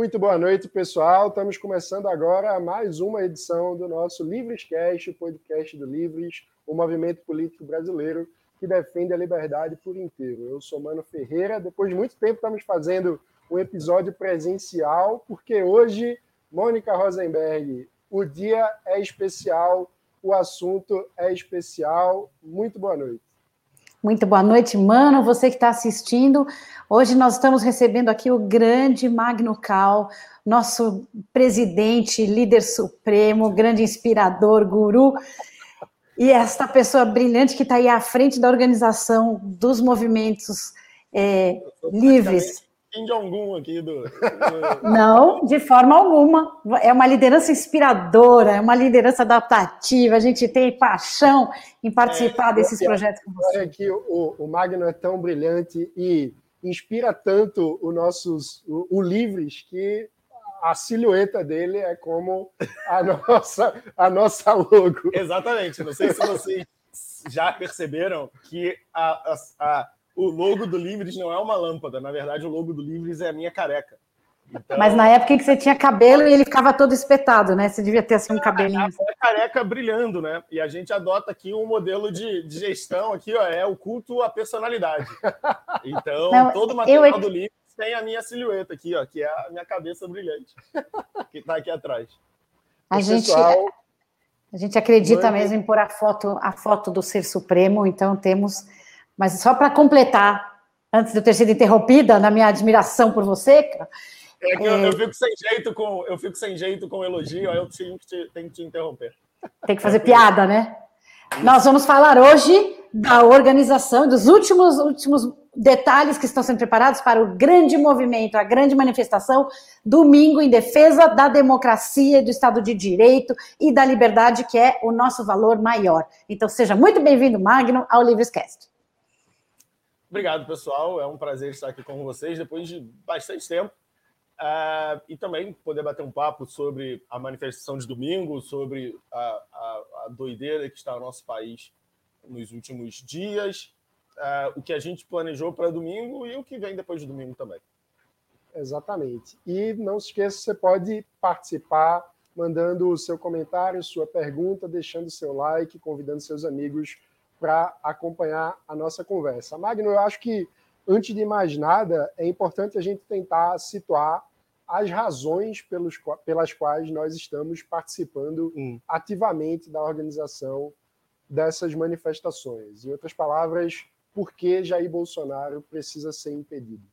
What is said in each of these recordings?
Muito boa noite, pessoal. Estamos começando agora mais uma edição do nosso Livrescast, o podcast do Livres, o movimento político brasileiro que defende a liberdade por inteiro. Eu sou Mano Ferreira. Depois de muito tempo, estamos fazendo um episódio presencial, porque hoje, Mônica Rosenberg, o dia é especial, o assunto é especial. Muito boa noite. Muito boa noite, mano. Você que está assistindo. Hoje nós estamos recebendo aqui o grande Magno Cal, nosso presidente, líder supremo, grande inspirador, guru. E esta pessoa brilhante que está aí à frente da organização dos movimentos é, livres Kim Jong-un aqui do, do, Não, de forma alguma. É uma liderança inspiradora, é uma liderança adaptativa. A gente tem paixão em participar é, desses projetos com você. É que o, o Magno é tão brilhante e inspira tanto o nossos o, o Livres que a silhueta dele é como a nossa a nossa logo. Exatamente. Não sei se vocês já perceberam que a, a, a o logo do Livres não é uma lâmpada. Na verdade, o logo do Livres é a minha careca. Então... Mas na época em que você tinha cabelo e ele ficava todo espetado, né? Você devia ter assim um é, cabelinho. É, careca brilhando, né? E a gente adota aqui um modelo de, de gestão aqui, ó, é o culto à personalidade. Então, não, todo o material eu... do Livres tem a minha silhueta aqui, ó, que é a minha cabeça brilhante, que está aqui atrás. A o gente, pessoal... a gente acredita mesmo em pôr a foto, a foto do Ser Supremo, então temos mas só para completar, antes de eu ter sido interrompida na minha admiração por você, é eu, eu, é. fico sem jeito com eu fico sem jeito com elogio, aí eu tenho que te, tenho que te interromper. Tem que fazer é piada, né? Nós vamos falar hoje da organização, dos últimos últimos detalhes que estão sendo preparados para o grande movimento, a grande manifestação, domingo, em defesa da democracia, do Estado de Direito e da liberdade, que é o nosso valor maior. Então, seja muito bem-vindo, Magno, ao Livrescast. Obrigado, pessoal. É um prazer estar aqui com vocês depois de bastante tempo. Uh, e também poder bater um papo sobre a manifestação de domingo, sobre a, a, a doideira que está no nosso país nos últimos dias, uh, o que a gente planejou para domingo e o que vem depois de domingo também. Exatamente. E não se esqueça, você pode participar mandando o seu comentário, sua pergunta, deixando seu like, convidando seus amigos para acompanhar a nossa conversa. Magno, eu acho que, antes de mais nada, é importante a gente tentar situar as razões pelos, pelas quais nós estamos participando hum. ativamente da organização dessas manifestações. Em outras palavras, por que Jair Bolsonaro precisa ser impedido?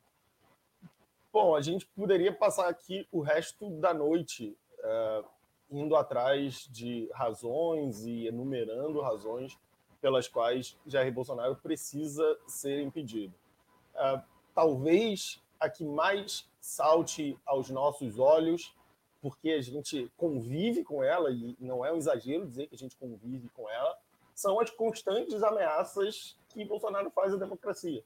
Bom, a gente poderia passar aqui o resto da noite uh, indo atrás de razões e enumerando razões pelas quais Jair Bolsonaro precisa ser impedido. Uh, talvez a que mais salte aos nossos olhos, porque a gente convive com ela, e não é um exagero dizer que a gente convive com ela, são as constantes ameaças que Bolsonaro faz à democracia.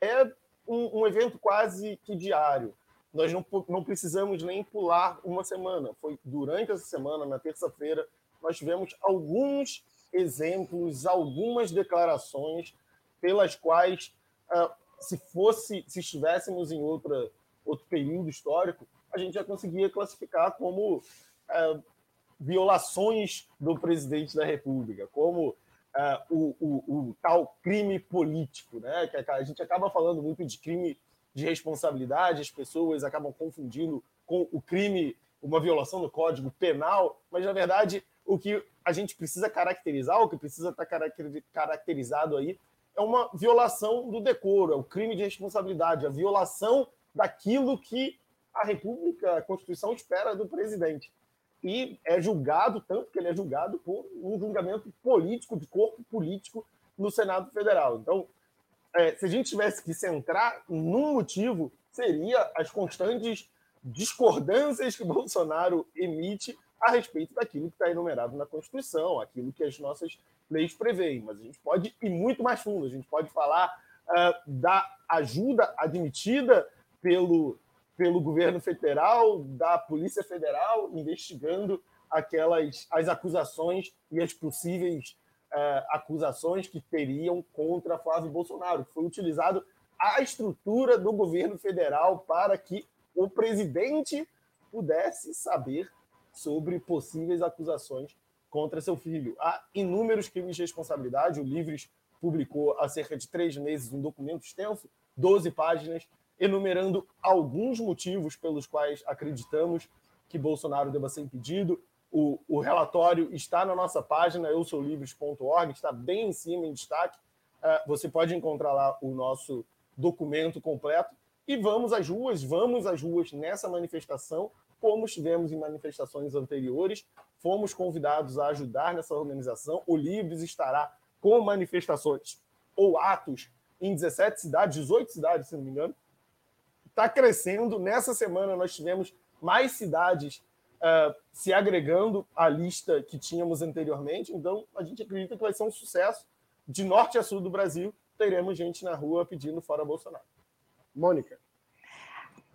É um, um evento quase que diário. Nós não, não precisamos nem pular uma semana. Foi durante essa semana, na terça-feira, nós tivemos alguns exemplos, algumas declarações pelas quais, ah, se fosse, se estivéssemos em outra, outro período histórico, a gente já conseguia classificar como ah, violações do presidente da República, como ah, o, o, o, tal crime político, né? Que a gente acaba falando muito de crime de responsabilidade, as pessoas acabam confundindo com o crime, uma violação do Código Penal, mas na verdade o que a gente precisa caracterizar, o que precisa estar caracterizado aí, é uma violação do decoro, é o crime de responsabilidade, a violação daquilo que a República, a Constituição espera do presidente. E é julgado, tanto que ele é julgado por um julgamento político, de corpo político no Senado Federal. Então, é, se a gente tivesse que centrar num motivo, seria as constantes discordâncias que Bolsonaro emite a respeito daquilo que está enumerado na Constituição, aquilo que as nossas leis preveem. Mas a gente pode ir muito mais fundo, a gente pode falar uh, da ajuda admitida pelo, pelo governo federal, da Polícia Federal, investigando aquelas as acusações e as possíveis uh, acusações que teriam contra Flávio Bolsonaro, que foi utilizado a estrutura do governo federal para que o presidente pudesse saber sobre possíveis acusações contra seu filho. Há inúmeros crimes de responsabilidade. O Livres publicou há cerca de três meses um documento extenso, 12 páginas, enumerando alguns motivos pelos quais acreditamos que Bolsonaro deva ser impedido. O, o relatório está na nossa página, eusoulivres.org, está bem em cima, em destaque. Uh, você pode encontrar lá o nosso documento completo. E vamos às ruas, vamos às ruas nessa manifestação, como estivemos em manifestações anteriores. Fomos convidados a ajudar nessa organização. O Livres estará com manifestações ou atos em 17 cidades, 18 cidades, se não me engano. Está crescendo. Nessa semana nós tivemos mais cidades uh, se agregando à lista que tínhamos anteriormente. Então, a gente acredita que vai ser um sucesso. De norte a sul do Brasil, teremos gente na rua pedindo fora Bolsonaro. Mônica.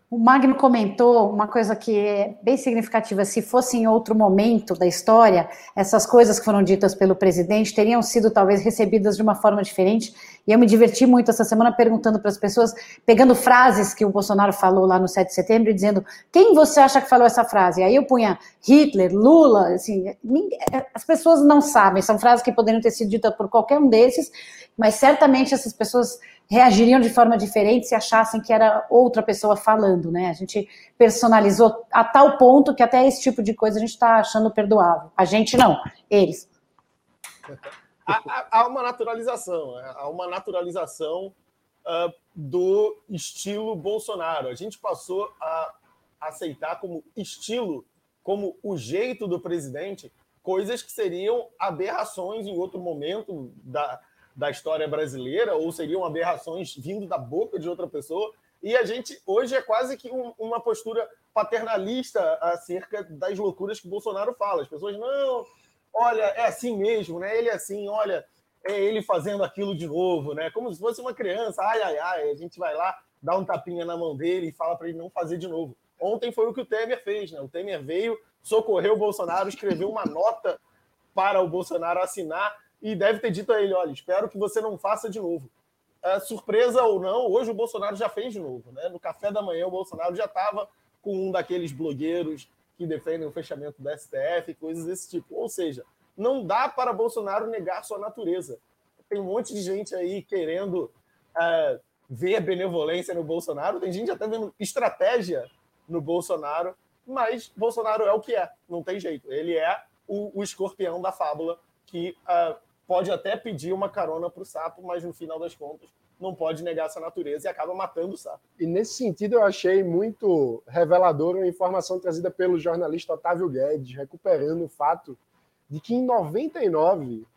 O Magno comentou uma coisa que é bem significativa. Se fosse em outro momento da história, essas coisas que foram ditas pelo presidente teriam sido talvez recebidas de uma forma diferente. E eu me diverti muito essa semana perguntando para as pessoas, pegando frases que o Bolsonaro falou lá no 7 de setembro e dizendo quem você acha que falou essa frase? Aí eu punha Hitler, Lula, assim, as pessoas não sabem, são frases que poderiam ter sido ditas por qualquer um desses, mas certamente essas pessoas reagiriam de forma diferente se achassem que era outra pessoa falando, né? A gente personalizou a tal ponto que até esse tipo de coisa a gente está achando perdoável. A gente não, eles. Há, há uma naturalização, há uma naturalização uh, do estilo Bolsonaro. A gente passou a aceitar como estilo, como o jeito do presidente, coisas que seriam aberrações em outro momento da, da história brasileira, ou seriam aberrações vindo da boca de outra pessoa. E a gente hoje é quase que um, uma postura paternalista acerca das loucuras que Bolsonaro fala. As pessoas, não, olha, é assim mesmo, né? Ele é assim, olha, é ele fazendo aquilo de novo, né? Como se fosse uma criança, ai, ai, ai, a gente vai lá, dá um tapinha na mão dele e fala para ele não fazer de novo. Ontem foi o que o Temer fez, né? O Temer veio, socorreu o Bolsonaro, escreveu uma nota para o Bolsonaro assinar e deve ter dito a ele: olha, espero que você não faça de novo. É, surpresa ou não, hoje o Bolsonaro já fez de novo. Né? No café da manhã, o Bolsonaro já estava com um daqueles blogueiros que defendem o fechamento da STF, coisas desse tipo. Ou seja, não dá para Bolsonaro negar sua natureza. Tem um monte de gente aí querendo é, ver benevolência no Bolsonaro, tem gente até vendo estratégia no Bolsonaro, mas Bolsonaro é o que é, não tem jeito. Ele é o, o escorpião da fábula que uh, pode até pedir uma carona para o sapo, mas no final das contas não pode negar essa natureza e acaba matando o sapo. E nesse sentido eu achei muito revelador a informação trazida pelo jornalista Otávio Guedes, recuperando o fato de que em 99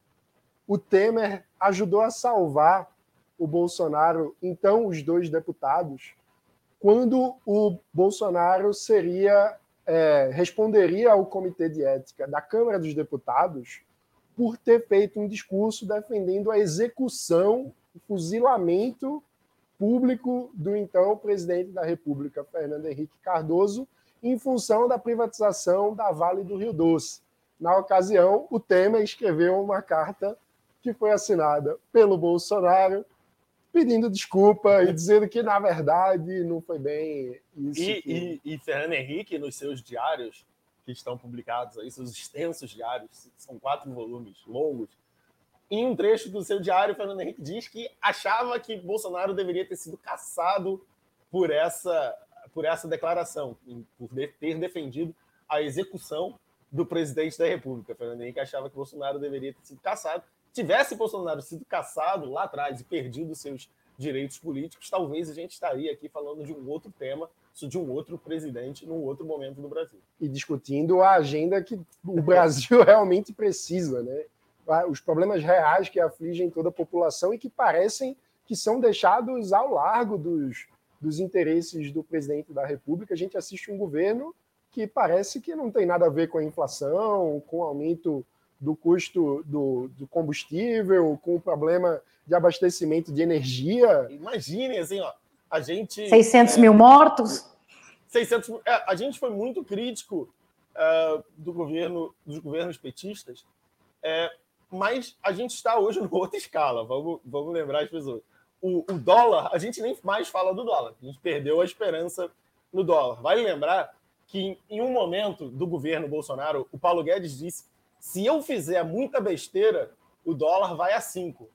o Temer ajudou a salvar o Bolsonaro, então os dois deputados, quando o Bolsonaro seria é, responderia ao Comitê de Ética da Câmara dos Deputados por ter feito um discurso defendendo a execução, o fuzilamento público do então presidente da República, Fernando Henrique Cardoso, em função da privatização da Vale do Rio Doce. Na ocasião, o Temer escreveu uma carta que foi assinada pelo Bolsonaro, pedindo desculpa e dizendo que, na verdade, não foi bem isso. E, que... e, e Fernando Henrique, nos seus diários, que estão publicados aí, seus extensos diários, são quatro volumes longos. Em um trecho do seu diário, Fernando Henrique diz que achava que Bolsonaro deveria ter sido caçado por essa, por essa declaração, por ter defendido a execução do presidente da República. Fernando Henrique achava que Bolsonaro deveria ter sido caçado. Tivesse Bolsonaro sido caçado lá atrás e perdido seus direitos políticos, talvez a gente estaria aqui falando de um outro tema de um outro presidente num outro momento do Brasil. E discutindo a agenda que o Brasil realmente precisa, né? Os problemas reais que afligem toda a população e que parecem que são deixados ao largo dos, dos interesses do presidente da República. A gente assiste um governo que parece que não tem nada a ver com a inflação, com o aumento do custo do, do combustível, com o problema de abastecimento de energia. Imagine, assim, ó, a gente. 600 é, mil mortos? 600 é, A gente foi muito crítico é, do governo, dos governos petistas, é, mas a gente está hoje numa outra escala. Vamos, vamos lembrar as pessoas. O, o, dólar, a gente nem mais fala do dólar. A gente perdeu a esperança no dólar. Vale lembrar que em um momento do governo Bolsonaro, o Paulo Guedes disse: se eu fizer muita besteira, o dólar vai a 5.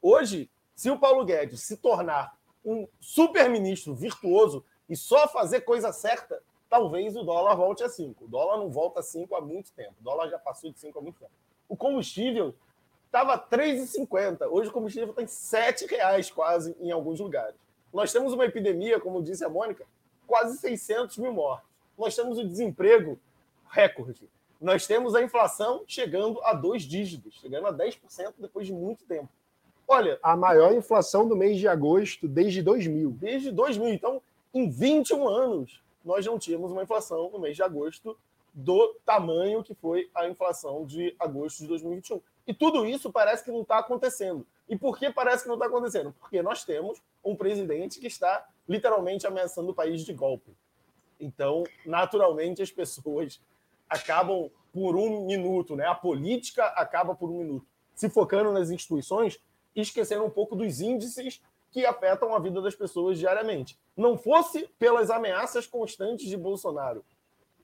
Hoje, se o Paulo Guedes se tornar um super-ministro virtuoso e só fazer coisa certa, talvez o dólar volte a 5. O dólar não volta a 5 há muito tempo. O dólar já passou de 5 há muito tempo. O combustível estava 3,50. Hoje o combustível está em 7 reais quase em alguns lugares. Nós temos uma epidemia, como disse a Mônica, quase 600 mil mortos. Nós temos o desemprego recorde. Nós temos a inflação chegando a dois dígitos, chegando a 10% depois de muito tempo. Olha. A maior inflação do mês de agosto desde 2000. Desde 2000. Então, em 21 anos, nós não tínhamos uma inflação no mês de agosto do tamanho que foi a inflação de agosto de 2021. E tudo isso parece que não está acontecendo. E por que parece que não está acontecendo? Porque nós temos um presidente que está literalmente ameaçando o país de golpe. Então, naturalmente, as pessoas acabam por um minuto, né? A política acaba por um minuto, se focando nas instituições e esquecendo um pouco dos índices que afetam a vida das pessoas diariamente. Não fosse pelas ameaças constantes de Bolsonaro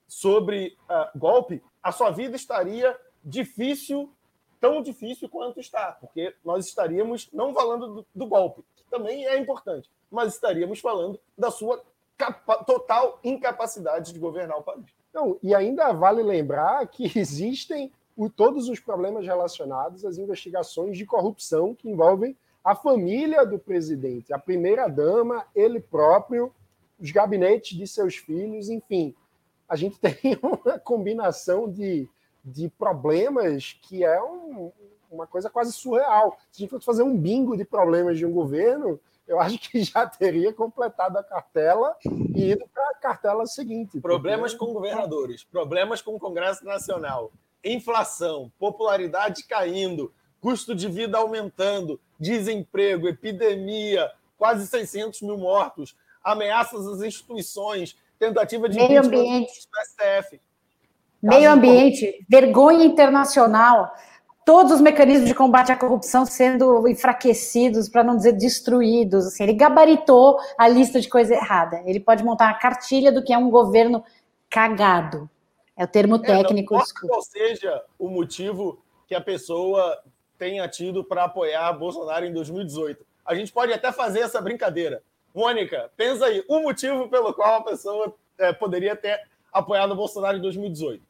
sobre uh, golpe, a sua vida estaria difícil, tão difícil quanto está, porque nós estaríamos não falando do, do golpe, que também é importante, mas estaríamos falando da sua total incapacidade de governar o país. Não, e ainda vale lembrar que existem todos os problemas relacionados às investigações de corrupção que envolvem a família do presidente, a primeira-dama, ele próprio, os gabinetes de seus filhos, enfim. A gente tem uma combinação de, de problemas que é um, uma coisa quase surreal. Se a gente fosse fazer um bingo de problemas de um governo, eu acho que já teria completado a cartela e ido para a cartela seguinte. Problemas porque... com governadores, problemas com o Congresso Nacional, inflação, popularidade caindo, custo de vida aumentando, desemprego, epidemia, quase 600 mil mortos, ameaças às instituições, tentativa de meio ambiente do STF. Meio ambiente, vergonha internacional, todos os mecanismos de combate à corrupção sendo enfraquecidos, para não dizer destruídos. Assim, ele gabaritou a lista de coisa errada. Ele pode montar uma cartilha do que é um governo cagado. É o termo técnico. É, não qual seja o motivo que a pessoa tenha tido para apoiar Bolsonaro em 2018. A gente pode até fazer essa brincadeira. Mônica, pensa aí, o motivo pelo qual a pessoa é, poderia ter apoiado Bolsonaro em 2018.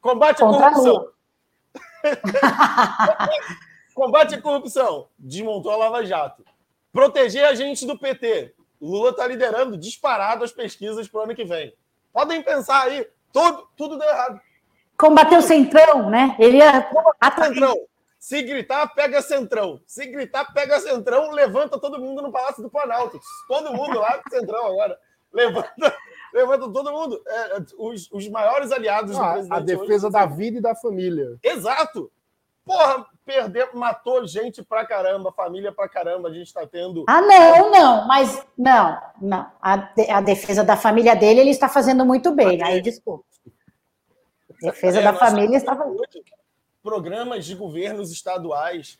Combate à corrupção. Combate à corrupção. Desmontou a Lava Jato. Proteger a gente do PT. Lula está liderando disparado as pesquisas para o ano que vem. Podem pensar aí, tudo, tudo deu errado. Combater o Centrão, né? Ele ia. Centrão. Se gritar, pega centrão. Se gritar, pega centrão, levanta todo mundo no Palácio do Planalto. Todo mundo lá centrão agora. Levanta, levanta todo mundo. É, é os, os maiores aliados ah, do presidente. A defesa hoje, da vida e da família. Exato. Porra, perdeu, matou gente pra caramba, família pra caramba. A gente tá tendo. Ah, não, não, mas não, não. A, de, a defesa da família dele, ele está fazendo muito bem. Aí, desculpa. Defesa é, da família está fazendo programas de governos estaduais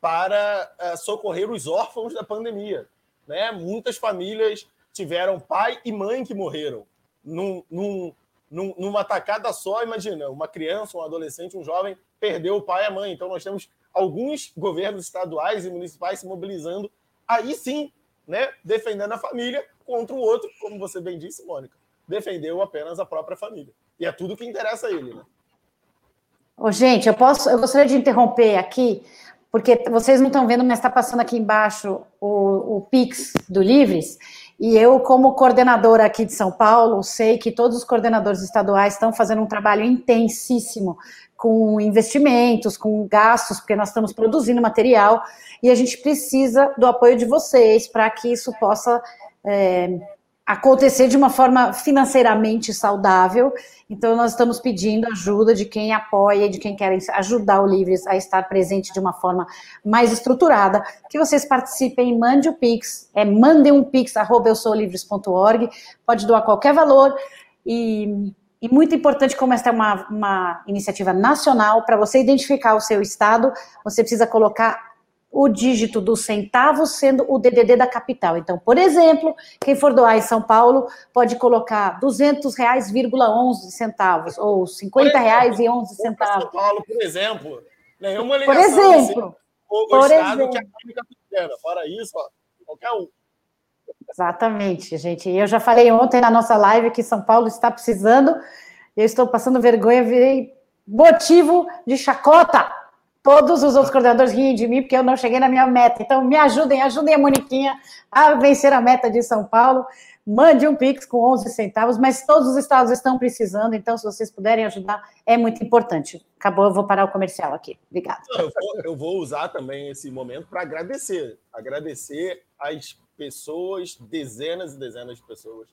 para uh, socorrer os órfãos da pandemia. Né? Muitas famílias tiveram pai e mãe que morreram num, num, num, numa tacada só. Imagina, uma criança, um adolescente, um jovem perdeu o pai e a mãe. Então, nós temos alguns governos estaduais e municipais se mobilizando, aí sim, né, defendendo a família contra o outro, como você bem disse, Mônica, defendeu apenas a própria família. E é tudo que interessa a ele, né? Ô, gente, eu posso, eu gostaria de interromper aqui, porque vocês não estão vendo, mas está passando aqui embaixo o, o Pix do Livres, e eu, como coordenadora aqui de São Paulo, sei que todos os coordenadores estaduais estão fazendo um trabalho intensíssimo com investimentos, com gastos, porque nós estamos produzindo material e a gente precisa do apoio de vocês para que isso possa é, acontecer de uma forma financeiramente saudável. Então, nós estamos pedindo ajuda de quem apoia, de quem quer ajudar o Livres a estar presente de uma forma mais estruturada, que vocês participem, mande o Pix, é mandem um Pix, arroba eu sou livres.org, pode doar qualquer valor, e, e muito importante, como esta é uma, uma iniciativa nacional, para você identificar o seu estado, você precisa colocar o dígito dos centavos sendo o DDD da capital. Então, por exemplo, quem for doar em São Paulo pode colocar 200 reais, 11 centavos ou 50 reais e 11 centavos. São Paulo, por exemplo, nenhuma ligação. Por exemplo, o, por exemplo. que é pequena. Fora isso, ó, qualquer um. Exatamente, gente. Eu já falei ontem na nossa live que São Paulo está precisando. Eu estou passando vergonha, virei motivo de chacota. Todos os outros coordenadores riem de mim porque eu não cheguei na minha meta. Então, me ajudem, ajudem a Moniquinha a vencer a meta de São Paulo. Mande um Pix com 11 centavos, mas todos os estados estão precisando, então, se vocês puderem ajudar, é muito importante. Acabou, eu vou parar o comercial aqui. Obrigada. Eu vou, eu vou usar também esse momento para agradecer. Agradecer às pessoas, dezenas e dezenas de pessoas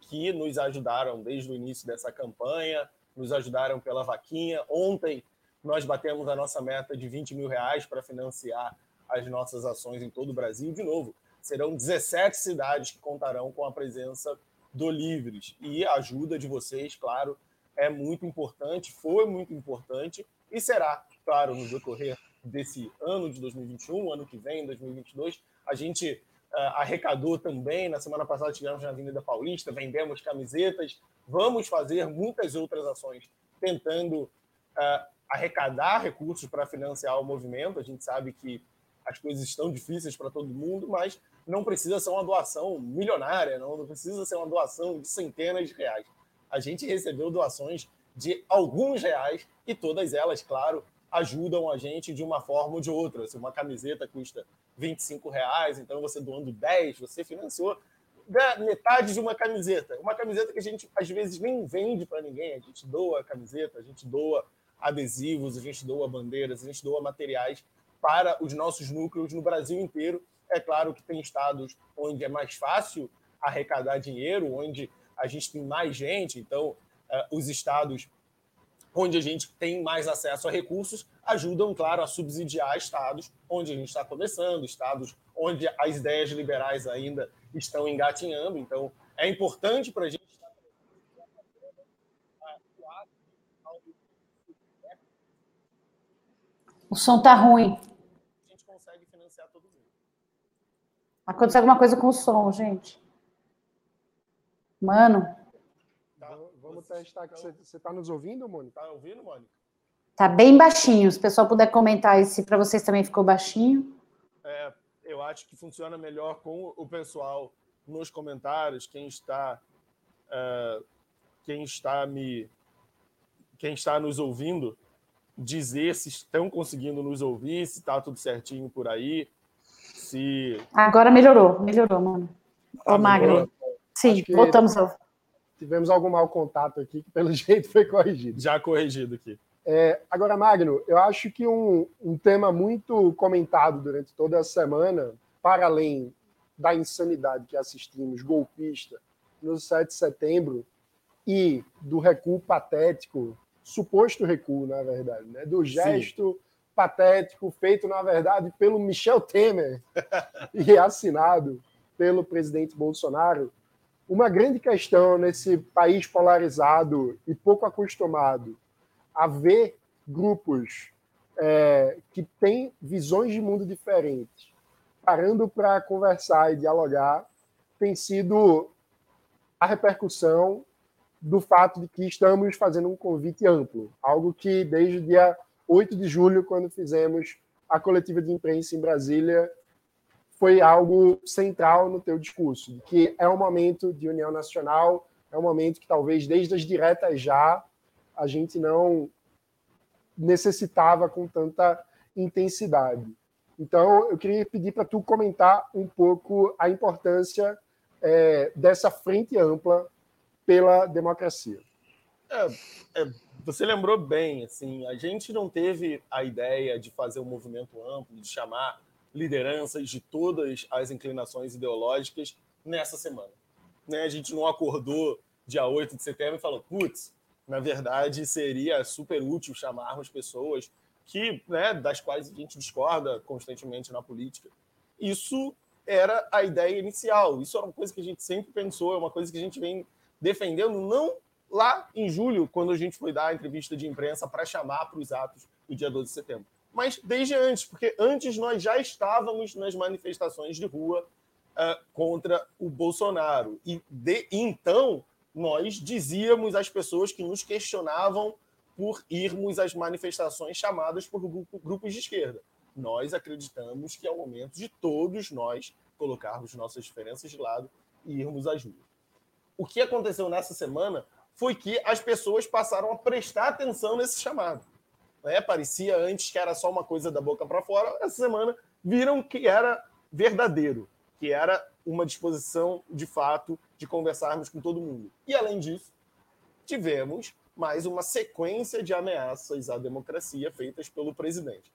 que nos ajudaram desde o início dessa campanha, nos ajudaram pela vaquinha. Ontem nós batemos a nossa meta de 20 mil reais para financiar as nossas ações em todo o Brasil. De novo, serão 17 cidades que contarão com a presença do Livres. E a ajuda de vocês, claro, é muito importante, foi muito importante e será, claro, no decorrer desse ano de 2021, ano que vem, 2022. A gente uh, arrecadou também, na semana passada tivemos na Avenida Paulista, vendemos camisetas, vamos fazer muitas outras ações tentando uh, arrecadar recursos para financiar o movimento. A gente sabe que as coisas estão difíceis para todo mundo, mas não precisa ser uma doação milionária, não, não precisa ser uma doação de centenas de reais. A gente recebeu doações de alguns reais e todas elas, claro, ajudam a gente de uma forma ou de outra. Se uma camiseta custa 25 reais, então você doando 10, você financiou metade de uma camiseta. Uma camiseta que a gente às vezes nem vende para ninguém, a gente doa a camiseta, a gente doa adesivos, a gente doa bandeiras, a gente doa materiais para os nossos núcleos no Brasil inteiro. É claro que tem estados onde é mais fácil arrecadar dinheiro, onde a gente tem mais gente, então uh, os estados onde a gente tem mais acesso a recursos ajudam, claro, a subsidiar estados onde a gente está começando, estados onde as ideias liberais ainda estão engatinhando. Então, é importante para a gente O som tá ruim. A gente consegue financiar todo mundo. Aconteceu alguma coisa com o som, gente. Mano. Tá, vamos testar aqui. Você está nos ouvindo, Mônica? Está ouvindo, Mônica? Tá bem baixinho. Se o pessoal puder comentar aí se para vocês também ficou baixinho. É, eu acho que funciona melhor com o pessoal nos comentários, quem está, uh, quem está me, quem está nos ouvindo dizer se estão conseguindo nos ouvir, se está tudo certinho por aí. Se... Agora melhorou, melhorou, mano. Ô, ah, Magno. Sim, voltamos ao. Tivemos algum mau contato aqui, que pelo jeito foi corrigido. Já corrigido aqui. É, agora, Magno, eu acho que um, um tema muito comentado durante toda a semana, para além da insanidade que assistimos, golpista, no 7 de setembro, e do recuo patético suposto recuo, na verdade, né? do gesto Sim. patético feito, na verdade, pelo Michel Temer e assinado pelo presidente Bolsonaro. Uma grande questão nesse país polarizado e pouco acostumado a ver grupos é, que têm visões de mundo diferentes parando para conversar e dialogar tem sido a repercussão do fato de que estamos fazendo um convite amplo, algo que desde o dia 8 de julho, quando fizemos a coletiva de imprensa em Brasília, foi algo central no teu discurso, de que é um momento de união nacional, é um momento que talvez desde as diretas já a gente não necessitava com tanta intensidade. Então, eu queria pedir para tu comentar um pouco a importância é, dessa frente ampla pela democracia. É, é, você lembrou bem, assim, a gente não teve a ideia de fazer um movimento amplo, de chamar lideranças de todas as inclinações ideológicas nessa semana. Né? A gente não acordou dia 8 de setembro e falou, putz, na verdade seria super útil chamarmos pessoas que, né, das quais a gente discorda constantemente na política. Isso era a ideia inicial, isso era uma coisa que a gente sempre pensou, é uma coisa que a gente vem defendendo, não lá em julho, quando a gente foi dar a entrevista de imprensa para chamar para os atos do dia 12 de setembro, mas desde antes, porque antes nós já estávamos nas manifestações de rua uh, contra o Bolsonaro. E de, então nós dizíamos às pessoas que nos questionavam por irmos às manifestações chamadas por grupo, grupos de esquerda. Nós acreditamos que é o momento de todos nós colocarmos nossas diferenças de lado e irmos às ruas. O que aconteceu nessa semana foi que as pessoas passaram a prestar atenção nesse chamado. Né? Parecia antes que era só uma coisa da boca para fora, essa semana viram que era verdadeiro, que era uma disposição de fato de conversarmos com todo mundo. E além disso, tivemos mais uma sequência de ameaças à democracia feitas pelo presidente.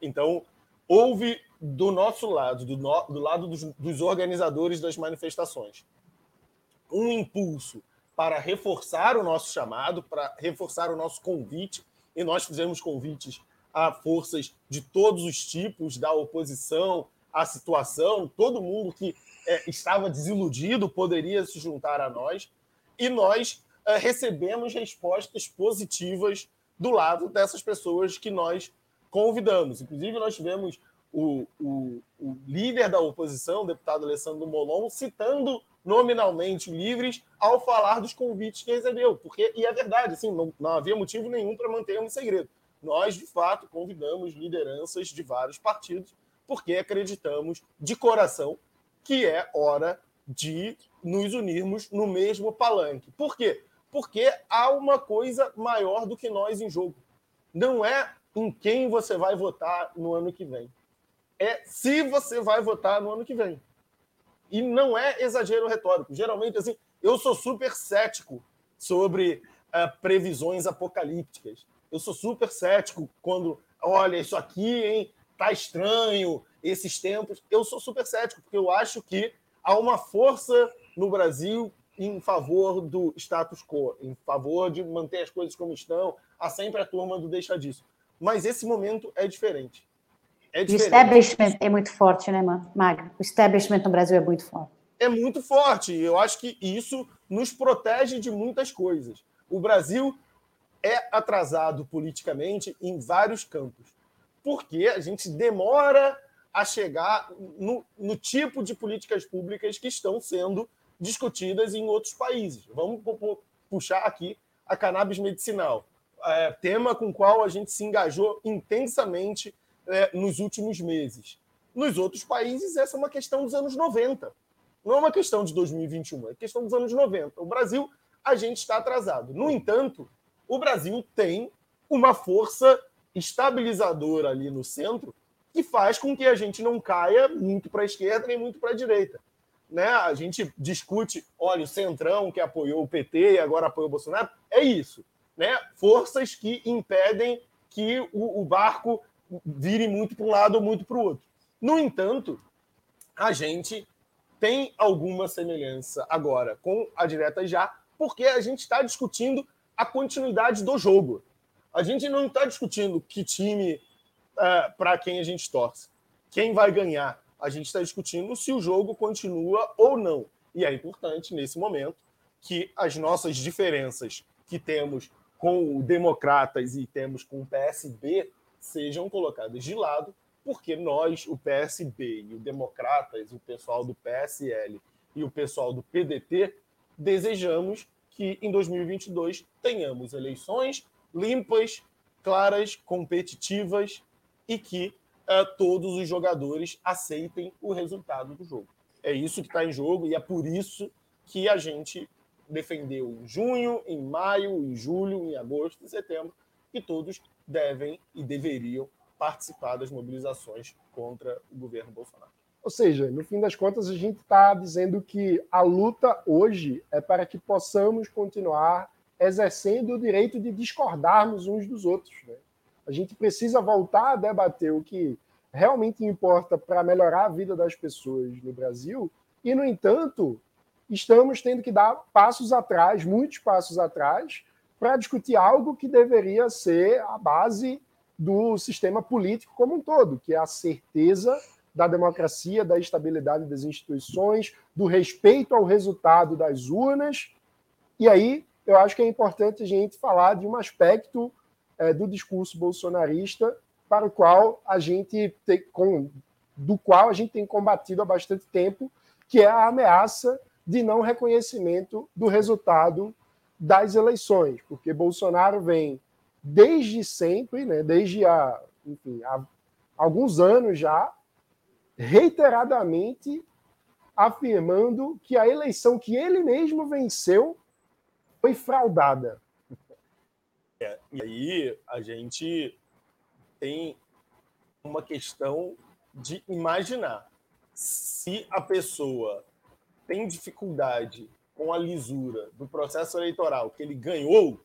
Então, houve do nosso lado, do, no, do lado dos, dos organizadores das manifestações, um impulso para reforçar o nosso chamado, para reforçar o nosso convite, e nós fizemos convites a forças de todos os tipos da oposição, à situação, todo mundo que é, estava desiludido poderia se juntar a nós, e nós é, recebemos respostas positivas do lado dessas pessoas que nós convidamos. Inclusive, nós tivemos o, o, o líder da oposição, o deputado Alessandro Molon, citando nominalmente livres ao falar dos convites que recebeu. Porque, e é verdade, assim, não, não havia motivo nenhum para manter um segredo. Nós, de fato, convidamos lideranças de vários partidos, porque acreditamos de coração que é hora de nos unirmos no mesmo palanque. Por quê? Porque há uma coisa maior do que nós em jogo. Não é em quem você vai votar no ano que vem. É se você vai votar no ano que vem. E não é exagero retórico. Geralmente, assim, eu sou super cético sobre uh, previsões apocalípticas. Eu sou super cético quando, olha, isso aqui, hein, tá estranho, esses tempos. Eu sou super cético, porque eu acho que há uma força no Brasil em favor do status quo, em favor de manter as coisas como estão. Há sempre a turma do deixa disso. Mas esse momento é diferente. É o establishment é muito forte, né, Magno? O establishment no Brasil é muito forte. É muito forte. Eu acho que isso nos protege de muitas coisas. O Brasil é atrasado politicamente em vários campos, porque a gente demora a chegar no, no tipo de políticas públicas que estão sendo discutidas em outros países. Vamos puxar aqui a cannabis medicinal, é, tema com o qual a gente se engajou intensamente é, nos últimos meses. Nos outros países, essa é uma questão dos anos 90. Não é uma questão de 2021, é questão dos anos 90. O Brasil, a gente está atrasado. No entanto, o Brasil tem uma força estabilizadora ali no centro que faz com que a gente não caia muito para a esquerda nem muito para a direita. Né? A gente discute, olha, o Centrão que apoiou o PT e agora apoiou o Bolsonaro, é isso. Né? Forças que impedem que o, o barco vire muito para um lado ou muito para o outro. No entanto, a gente tem alguma semelhança agora com a direta já, porque a gente está discutindo a continuidade do jogo. A gente não está discutindo que time uh, para quem a gente torce, quem vai ganhar. A gente está discutindo se o jogo continua ou não. E é importante, nesse momento, que as nossas diferenças que temos com o Democratas e temos com o PSB sejam colocadas de lado, porque nós, o PSB e o Democratas, o pessoal do PSL e o pessoal do PDT, desejamos que em 2022 tenhamos eleições limpas, claras, competitivas e que uh, todos os jogadores aceitem o resultado do jogo. É isso que está em jogo e é por isso que a gente defendeu em junho, em maio, em julho, em agosto e setembro que todos devem e deveriam participar das mobilizações contra o governo Bolsonaro. Ou seja, no fim das contas, a gente está dizendo que a luta hoje é para que possamos continuar exercendo o direito de discordarmos uns dos outros. Né? A gente precisa voltar a debater o que realmente importa para melhorar a vida das pessoas no Brasil, e, no entanto, estamos tendo que dar passos atrás, muitos passos atrás, para discutir algo que deveria ser a base do sistema político como um todo, que é a certeza da democracia, da estabilidade das instituições, do respeito ao resultado das urnas. E aí, eu acho que é importante a gente falar de um aspecto é, do discurso bolsonarista para o qual a gente tem, com, do qual a gente tem combatido há bastante tempo, que é a ameaça de não reconhecimento do resultado das eleições, porque Bolsonaro vem desde sempre, né, desde há, enfim, há alguns anos já, reiteradamente afirmando que a eleição que ele mesmo venceu foi fraudada. É, e aí a gente tem uma questão de imaginar se a pessoa tem dificuldade com a lisura do processo eleitoral que ele ganhou,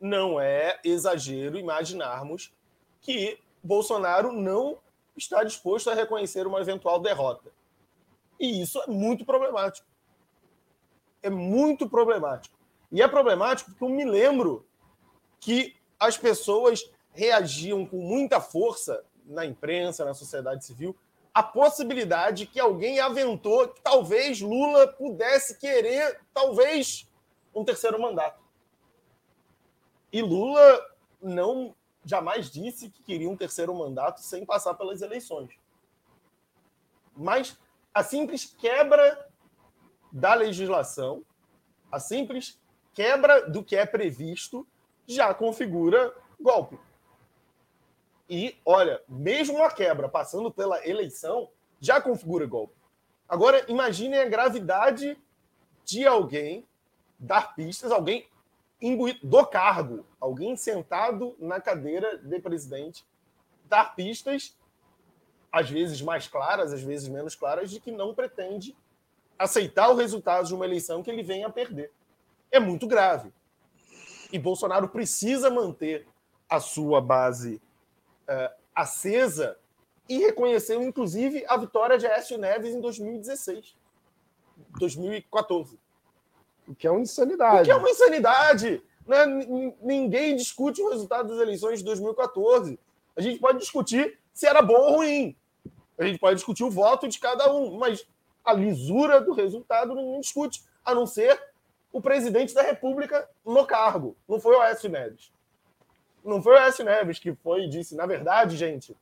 não é exagero imaginarmos que Bolsonaro não está disposto a reconhecer uma eventual derrota. E isso é muito problemático. É muito problemático. E é problemático porque eu me lembro que as pessoas reagiam com muita força na imprensa, na sociedade civil, a possibilidade que alguém aventou que talvez Lula pudesse querer, talvez, um terceiro mandato. E Lula não jamais disse que queria um terceiro mandato sem passar pelas eleições. Mas a simples quebra da legislação, a simples quebra do que é previsto, já configura golpe. E, olha, mesmo a quebra passando pela eleição, já configura golpe. Agora, imaginem a gravidade de alguém dar pistas, alguém imbuído do cargo, alguém sentado na cadeira de presidente, dar pistas, às vezes mais claras, às vezes menos claras, de que não pretende aceitar o resultado de uma eleição que ele venha a perder. É muito grave. E Bolsonaro precisa manter a sua base uh, acesa e reconheceu, inclusive, a vitória de Aécio Neves em 2016, 2014. O que é uma insanidade. O que é uma insanidade. Né? Ninguém discute o resultado das eleições de 2014. A gente pode discutir se era bom ou ruim. A gente pode discutir o voto de cada um, mas a lisura do resultado ninguém discute, a não ser o presidente da República no cargo. Não foi o Aécio Neves. Não foi o Aécio Neves que foi e disse, na verdade, gente,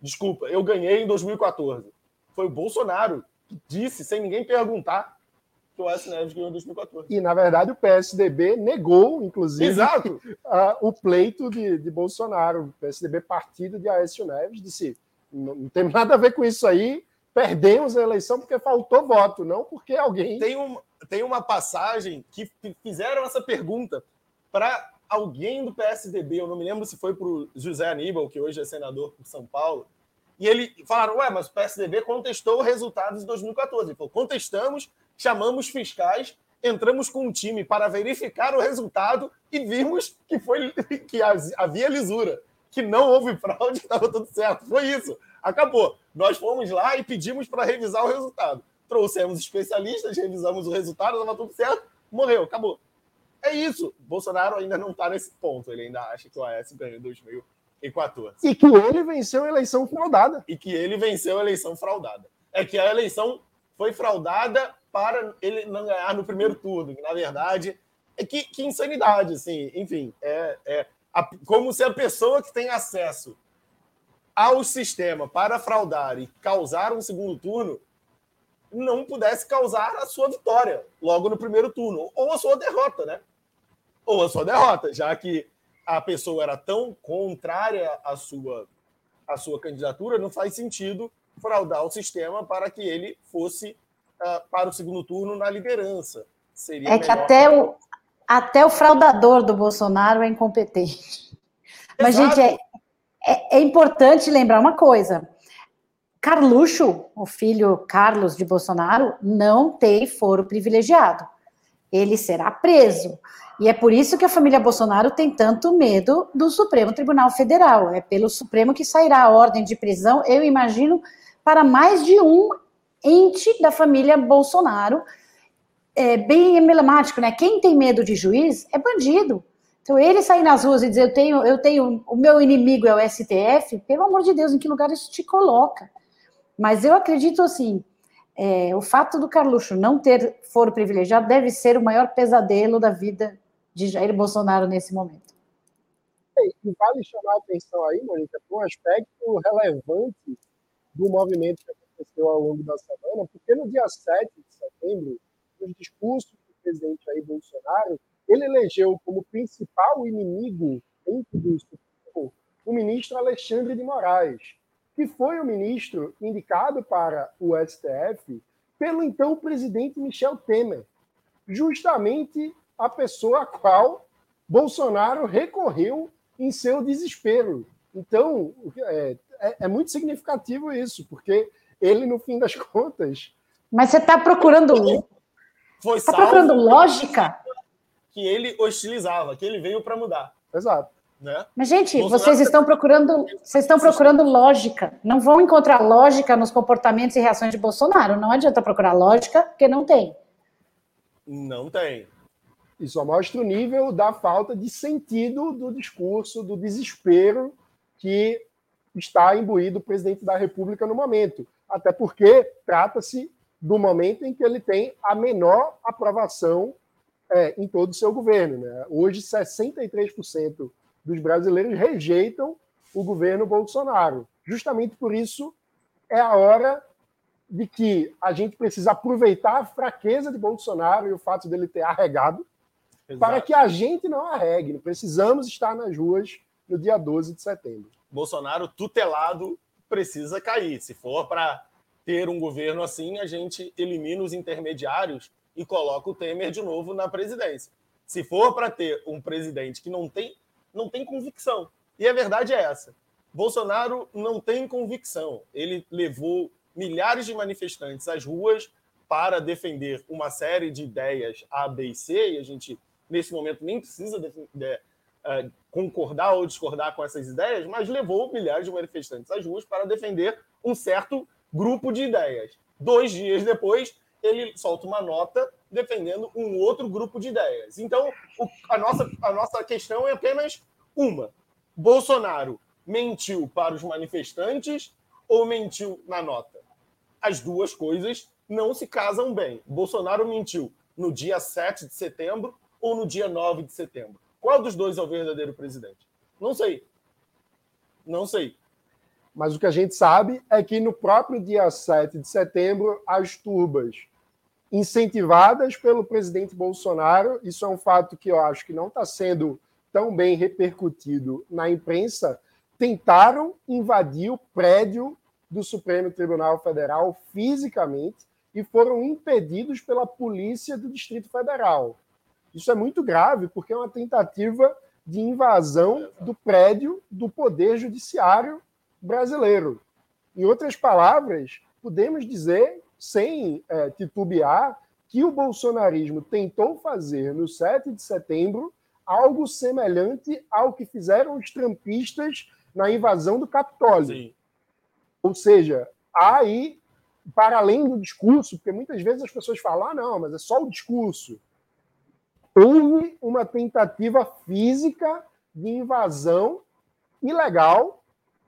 desculpa, eu ganhei em 2014. Foi o Bolsonaro que disse, sem ninguém perguntar, que o Aécio Neves ganhou em 2014. E, na verdade, o PSDB negou, inclusive, Exato. A, o pleito de, de Bolsonaro. O PSDB, partido de Aécio Neves, disse: não, não tem nada a ver com isso aí, perdemos a eleição porque faltou voto, não porque alguém. Tem, um, tem uma passagem que fizeram essa pergunta para alguém do PSDB, eu não me lembro se foi para o José Aníbal, que hoje é senador por São Paulo, e ele falaram: Ué, mas o PSDB contestou o resultado de 2014. Ele falou: contestamos, chamamos fiscais, entramos com um time para verificar o resultado e vimos que, foi, que havia lisura, que não houve fraude, estava tudo certo. Foi isso. Acabou. Nós fomos lá e pedimos para revisar o resultado. Trouxemos especialistas, revisamos o resultado, estava tudo certo, morreu, acabou. É isso. Bolsonaro ainda não está nesse ponto. Ele ainda acha que o AS ganhou em 2014. E que ele venceu a eleição fraudada. E que ele venceu a eleição fraudada. É que a eleição foi fraudada para ele não ganhar no primeiro turno. Na verdade, é que, que insanidade, assim. Enfim, é, é a, como se a pessoa que tem acesso ao sistema para fraudar e causar um segundo turno não pudesse causar a sua vitória logo no primeiro turno, ou a sua derrota, né? Ou a sua derrota, já que a pessoa era tão contrária à sua, à sua candidatura, não faz sentido fraudar o sistema para que ele fosse uh, para o segundo turno na liderança. Seria é que até o, até o fraudador do Bolsonaro é incompetente. Mas, gente, é, é, é importante lembrar uma coisa. Carluxo, o filho Carlos de Bolsonaro, não tem foro privilegiado. Ele será preso. E é por isso que a família Bolsonaro tem tanto medo do Supremo Tribunal Federal. É pelo Supremo que sairá a ordem de prisão, eu imagino, para mais de um ente da família Bolsonaro. É bem emblemático, né? Quem tem medo de juiz é bandido. Então, ele sair nas ruas e dizer eu tenho, eu tenho, o meu inimigo é o STF, pelo amor de Deus, em que lugar isso te coloca? Mas eu acredito assim, é, o fato do Carluxo não ter foro privilegiado deve ser o maior pesadelo da vida de Jair Bolsonaro nesse momento. E vale chamar a atenção aí, Mônica, para um aspecto relevante do movimento que aconteceu ao longo da semana, porque no dia 7 de setembro, nos discursos do presidente aí Bolsonaro, ele elegeu como principal inimigo dentro do Supremo o ministro Alexandre de Moraes, que foi o ministro indicado para o STF pelo então presidente Michel Temer, justamente a pessoa a qual Bolsonaro recorreu em seu desespero. Então, é, é, é muito significativo isso, porque ele, no fim das contas. Mas você está procurando. Está procurando lógica? Que ele hostilizava, que ele veio para mudar. Exato. Né? Mas, gente, Bolsonaro vocês estão procurando, vocês estão procurando lógica. Não vão encontrar lógica nos comportamentos e reações de Bolsonaro. Não adianta procurar lógica, porque não tem. Não tem. Isso só mostra o nível da falta de sentido do discurso, do desespero que está imbuído o presidente da República no momento. Até porque trata-se do momento em que ele tem a menor aprovação é, em todo o seu governo. Né? Hoje, 63% dos brasileiros rejeitam o governo Bolsonaro. Justamente por isso é a hora de que a gente precisa aproveitar a fraqueza de Bolsonaro e o fato dele ter arregado Exato. para que a gente não arregue. Precisamos estar nas ruas no dia 12 de setembro. Bolsonaro tutelado precisa cair. Se for para ter um governo assim, a gente elimina os intermediários e coloca o Temer de novo na presidência. Se for para ter um presidente que não tem não tem convicção. E a verdade é essa. Bolsonaro não tem convicção. Ele levou milhares de manifestantes às ruas para defender uma série de ideias A, B e C, e a gente, nesse momento, nem precisa de, de, uh, concordar ou discordar com essas ideias, mas levou milhares de manifestantes às ruas para defender um certo grupo de ideias. Dois dias depois, ele solta uma nota defendendo um outro grupo de ideias. Então, o, a, nossa, a nossa questão é apenas uma: Bolsonaro mentiu para os manifestantes ou mentiu na nota? As duas coisas não se casam bem. Bolsonaro mentiu no dia 7 de setembro ou no dia 9 de setembro? Qual dos dois é o verdadeiro presidente? Não sei. Não sei. Mas o que a gente sabe é que no próprio dia 7 de setembro, as turbas incentivadas pelo presidente Bolsonaro. Isso é um fato que eu acho que não está sendo tão bem repercutido na imprensa. Tentaram invadir o prédio do Supremo Tribunal Federal fisicamente e foram impedidos pela polícia do Distrito Federal. Isso é muito grave, porque é uma tentativa de invasão do prédio do Poder Judiciário brasileiro. Em outras palavras, podemos dizer sem é, titubear, que o bolsonarismo tentou fazer no 7 de setembro algo semelhante ao que fizeram os trampistas na invasão do Capitólio. Sim. Ou seja, aí, para além do discurso, porque muitas vezes as pessoas falam, ah, não, mas é só o discurso. Houve uma tentativa física de invasão ilegal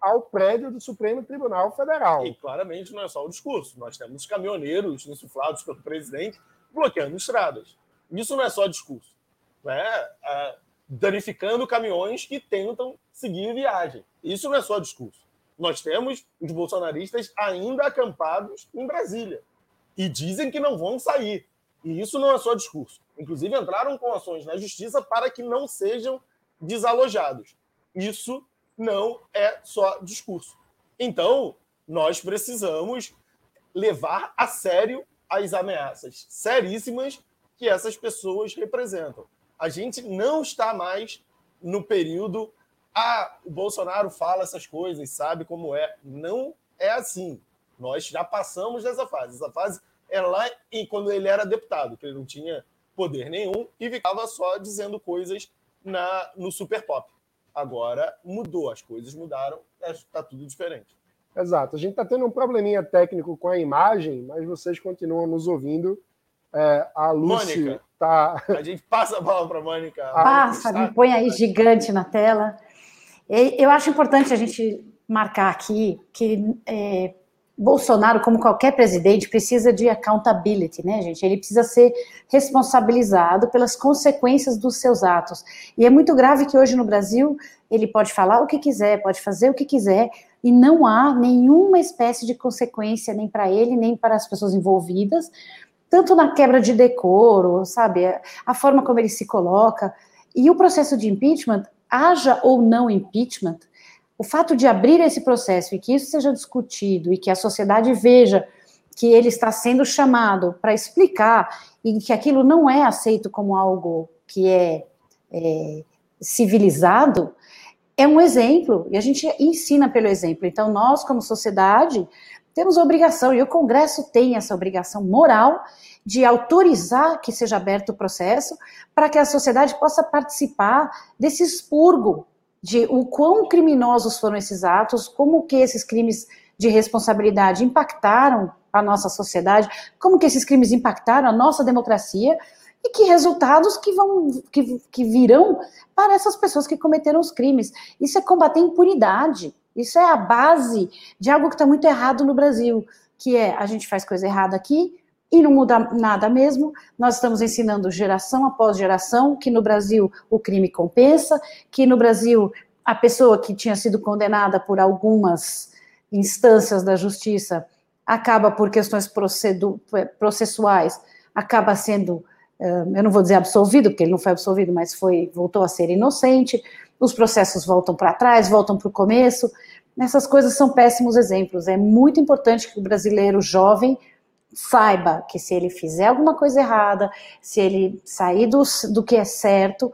ao prédio do Supremo Tribunal Federal. E claramente não é só o discurso. Nós temos caminhoneiros insuflados pelo presidente bloqueando estradas. Isso não é só discurso. Né? É, danificando caminhões que tentam seguir viagem. Isso não é só discurso. Nós temos os bolsonaristas ainda acampados em Brasília e dizem que não vão sair. E isso não é só discurso. Inclusive, entraram com ações na justiça para que não sejam desalojados. Isso não é só discurso. Então, nós precisamos levar a sério as ameaças seríssimas que essas pessoas representam. A gente não está mais no período ah, o Bolsonaro fala essas coisas, sabe como é. Não é assim. Nós já passamos dessa fase. Essa fase é lá e quando ele era deputado, que ele não tinha poder nenhum e ficava só dizendo coisas na no Super Pop. Agora mudou, as coisas mudaram, está tudo diferente. Exato. A gente está tendo um probleminha técnico com a imagem, mas vocês continuam nos ouvindo. É, a Lúcia está. A gente passa a bola para a Mônica. Passa, me põe aí gigante na tela. Eu acho importante a gente marcar aqui que é, Bolsonaro, como qualquer presidente, precisa de accountability, né, gente? Ele precisa ser responsabilizado pelas consequências dos seus atos. E é muito grave que hoje no Brasil ele pode falar o que quiser, pode fazer o que quiser, e não há nenhuma espécie de consequência nem para ele, nem para as pessoas envolvidas, tanto na quebra de decoro, sabe? A forma como ele se coloca. E o processo de impeachment, haja ou não impeachment, o fato de abrir esse processo e que isso seja discutido e que a sociedade veja que ele está sendo chamado para explicar e que aquilo não é aceito como algo que é, é civilizado, é um exemplo e a gente ensina pelo exemplo. Então, nós, como sociedade, temos a obrigação, e o Congresso tem essa obrigação moral de autorizar que seja aberto o processo para que a sociedade possa participar desse expurgo de o quão criminosos foram esses atos, como que esses crimes de responsabilidade impactaram a nossa sociedade, como que esses crimes impactaram a nossa democracia e que resultados que vão que, que virão para essas pessoas que cometeram os crimes. Isso é combater impunidade. Isso é a base de algo que está muito errado no Brasil, que é a gente faz coisa errada aqui, e não muda nada mesmo. Nós estamos ensinando geração após geração que no Brasil o crime compensa, que no Brasil a pessoa que tinha sido condenada por algumas instâncias da justiça acaba por questões processuais, acaba sendo, eu não vou dizer absolvido, porque ele não foi absolvido, mas foi voltou a ser inocente. Os processos voltam para trás, voltam para o começo. Essas coisas são péssimos exemplos. É muito importante que o brasileiro jovem saiba que se ele fizer alguma coisa errada, se ele sair do, do que é certo,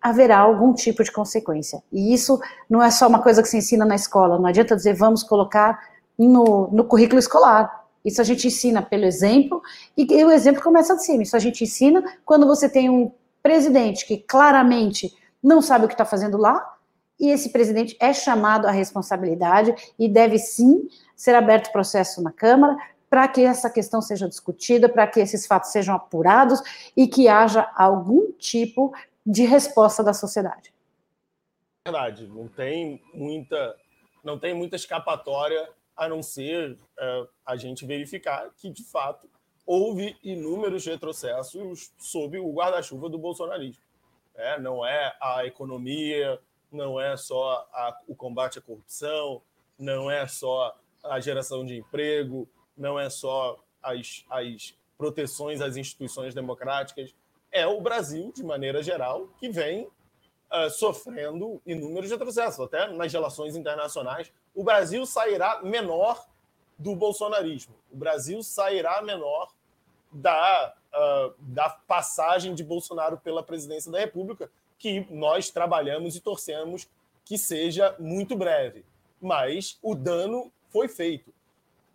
haverá algum tipo de consequência. E isso não é só uma coisa que se ensina na escola, não adianta dizer vamos colocar no, no currículo escolar. Isso a gente ensina pelo exemplo, e, e o exemplo começa de cima. Isso a gente ensina quando você tem um presidente que claramente não sabe o que está fazendo lá, e esse presidente é chamado à responsabilidade e deve sim ser aberto processo na Câmara para que essa questão seja discutida, para que esses fatos sejam apurados e que haja algum tipo de resposta da sociedade. Verdade, não tem muita, não tem muita escapatória a não ser é, a gente verificar que de fato houve inúmeros retrocessos sob o guarda-chuva do bolsonarismo. É, não é a economia, não é só a, o combate à corrupção, não é só a geração de emprego, não é só as, as proteções às instituições democráticas, é o Brasil, de maneira geral, que vem uh, sofrendo inúmeros retrocessos, até nas relações internacionais. O Brasil sairá menor do bolsonarismo, o Brasil sairá menor da, uh, da passagem de Bolsonaro pela presidência da República, que nós trabalhamos e torcemos que seja muito breve. Mas o dano foi feito.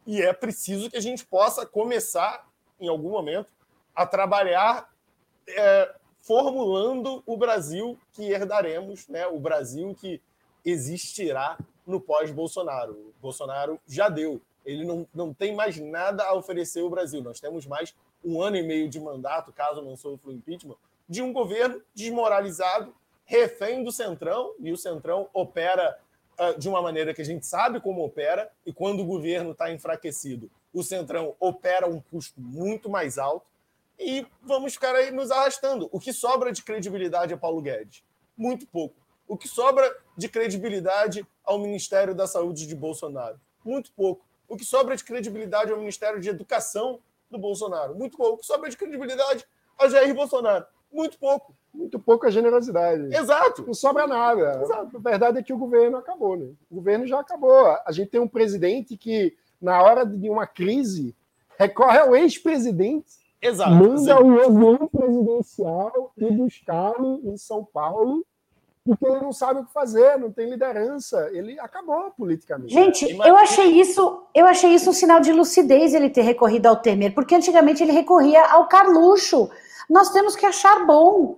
E é preciso que a gente possa começar, em algum momento, a trabalhar é, formulando o Brasil que herdaremos, né? o Brasil que existirá no pós-Bolsonaro. O Bolsonaro já deu. Ele não, não tem mais nada a oferecer ao Brasil. Nós temos mais um ano e meio de mandato, caso não sofra o impeachment, de um governo desmoralizado, refém do Centrão, e o Centrão opera de uma maneira que a gente sabe como opera, e quando o governo está enfraquecido, o Centrão opera um custo muito mais alto, e vamos ficar aí nos arrastando. O que sobra de credibilidade a Paulo Guedes? Muito pouco. O que sobra de credibilidade ao Ministério da Saúde de Bolsonaro? Muito pouco. O que sobra de credibilidade ao Ministério de Educação do Bolsonaro? Muito pouco. O que sobra de credibilidade a Jair Bolsonaro? Muito pouco muito pouca generosidade. Exato. Não sobra nada. Exato. A verdade é que o governo acabou, né? O governo já acabou. A gente tem um presidente que, na hora de uma crise, recorre ao ex-presidente. Exato. Manda o avião presidencial e buscá-lo em São Paulo, porque ele não sabe o que fazer, não tem liderança. Ele acabou politicamente. Gente, eu achei isso, eu achei isso um sinal de lucidez ele ter recorrido ao Temer, porque antigamente ele recorria ao Carluxo. Nós temos que achar bom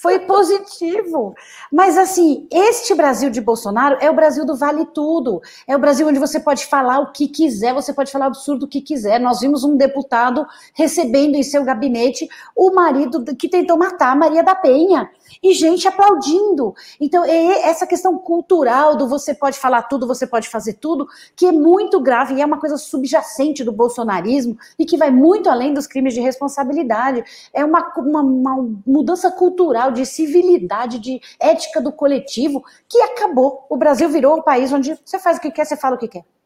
Foi positivo. Mas, assim, este Brasil de Bolsonaro é o Brasil do vale tudo. É o Brasil onde você pode falar o que quiser, você pode falar o absurdo que quiser. Nós vimos um deputado recebendo em seu gabinete o marido que tentou matar a Maria da Penha. E gente aplaudindo. Então, é essa questão cultural do você pode falar tudo, você pode fazer tudo, que é muito grave e é uma coisa subjacente do bolsonarismo e que vai muito além dos crimes de responsabilidade. É uma, uma, uma mudança cultural de civilidade, de ética do coletivo, que acabou. O Brasil virou um país onde você faz o que quer, você fala o que quer.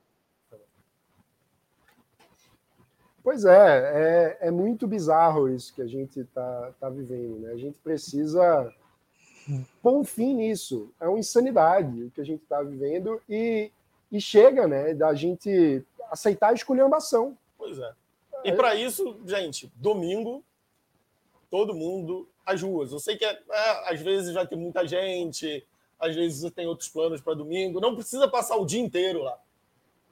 Pois é, é, é muito bizarro isso que a gente está tá vivendo. Né? A gente precisa pôr fim nisso. É uma insanidade o que a gente está vivendo e, e chega né, da gente aceitar a esculhambação. Pois é. E para isso, gente, domingo, todo mundo às ruas. Eu sei que é, é, às vezes vai ter muita gente, às vezes tem outros planos para domingo. Não precisa passar o dia inteiro lá.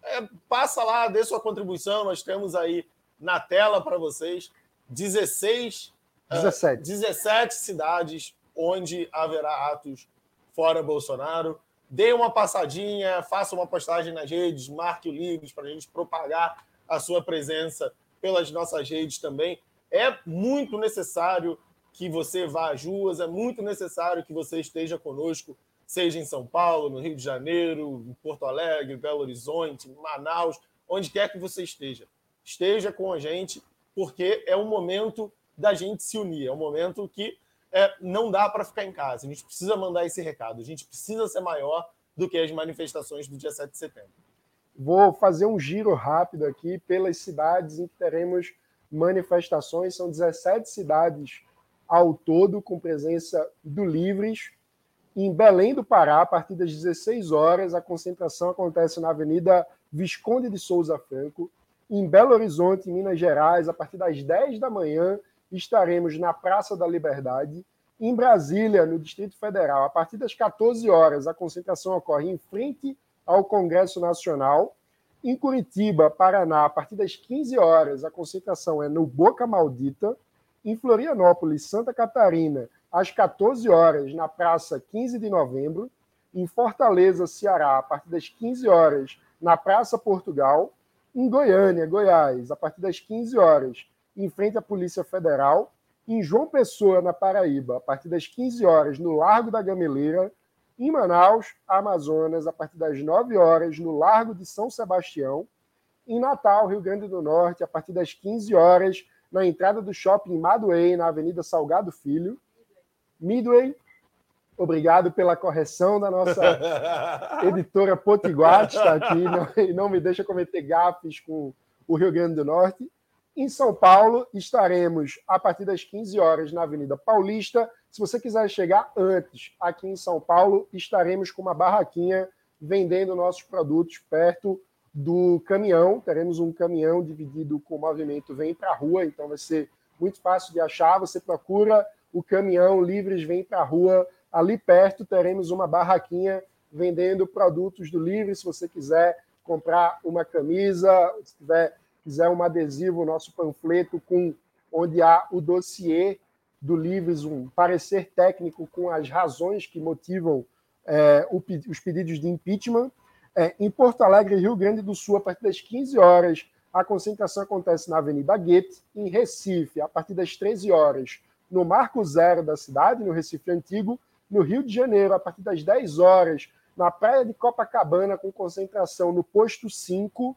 É, passa lá, dê sua contribuição. Nós temos aí na tela para vocês 16, 17. Uh, 17 cidades onde haverá atos fora Bolsonaro. Dê uma passadinha, faça uma postagem nas redes, marque o Livres para a gente propagar a sua presença pelas nossas redes também. É muito necessário que você vá às ruas, é muito necessário que você esteja conosco, seja em São Paulo, no Rio de Janeiro, em Porto Alegre, Belo Horizonte, Manaus, onde quer que você esteja. Esteja com a gente, porque é um momento da gente se unir, é um momento que é, não dá para ficar em casa. A gente precisa mandar esse recado, a gente precisa ser maior do que as manifestações do dia 7 de setembro. Vou fazer um giro rápido aqui pelas cidades em que teremos manifestações. São 17 cidades ao todo, com presença do Livres. Em Belém do Pará, a partir das 16 horas, a concentração acontece na Avenida Visconde de Souza Franco. Em Belo Horizonte, Minas Gerais, a partir das 10 da manhã, estaremos na Praça da Liberdade. Em Brasília, no Distrito Federal, a partir das 14 horas, a concentração ocorre em frente ao Congresso Nacional. Em Curitiba, Paraná, a partir das 15 horas, a concentração é no Boca Maldita. Em Florianópolis, Santa Catarina, às 14 horas, na Praça 15 de Novembro. Em Fortaleza, Ceará, a partir das 15 horas, na Praça Portugal. Em Goiânia, Goiás, a partir das 15 horas, em frente à Polícia Federal. Em João Pessoa, na Paraíba, a partir das 15 horas, no Largo da Gameleira. Em Manaus, Amazonas, a partir das 9 horas, no Largo de São Sebastião. Em Natal, Rio Grande do Norte, a partir das 15 horas, na entrada do shopping Madway, na Avenida Salgado Filho. Midway, obrigado pela correção da nossa editora Potiguar, que está aqui não, e não me deixa cometer gafes com o Rio Grande do Norte. Em São Paulo, estaremos a partir das 15 horas na Avenida Paulista. Se você quiser chegar antes aqui em São Paulo, estaremos com uma barraquinha vendendo nossos produtos perto do caminhão. Teremos um caminhão dividido com o movimento Vem para a Rua, então vai ser muito fácil de achar. Você procura o caminhão Livres Vem para a Rua. Ali perto teremos uma barraquinha vendendo produtos do Livre. Se você quiser comprar uma camisa, se tiver, quiser um adesivo, nosso panfleto com onde há o dossiê do Livres, um parecer técnico com as razões que motivam é, o, os pedidos de impeachment. É, em Porto Alegre, Rio Grande do Sul, a partir das 15 horas, a concentração acontece na Avenida Goethe. Em Recife, a partir das 13 horas, no Marco Zero da cidade, no Recife Antigo. No Rio de Janeiro, a partir das 10 horas, na Praia de Copacabana, com concentração no Posto 5.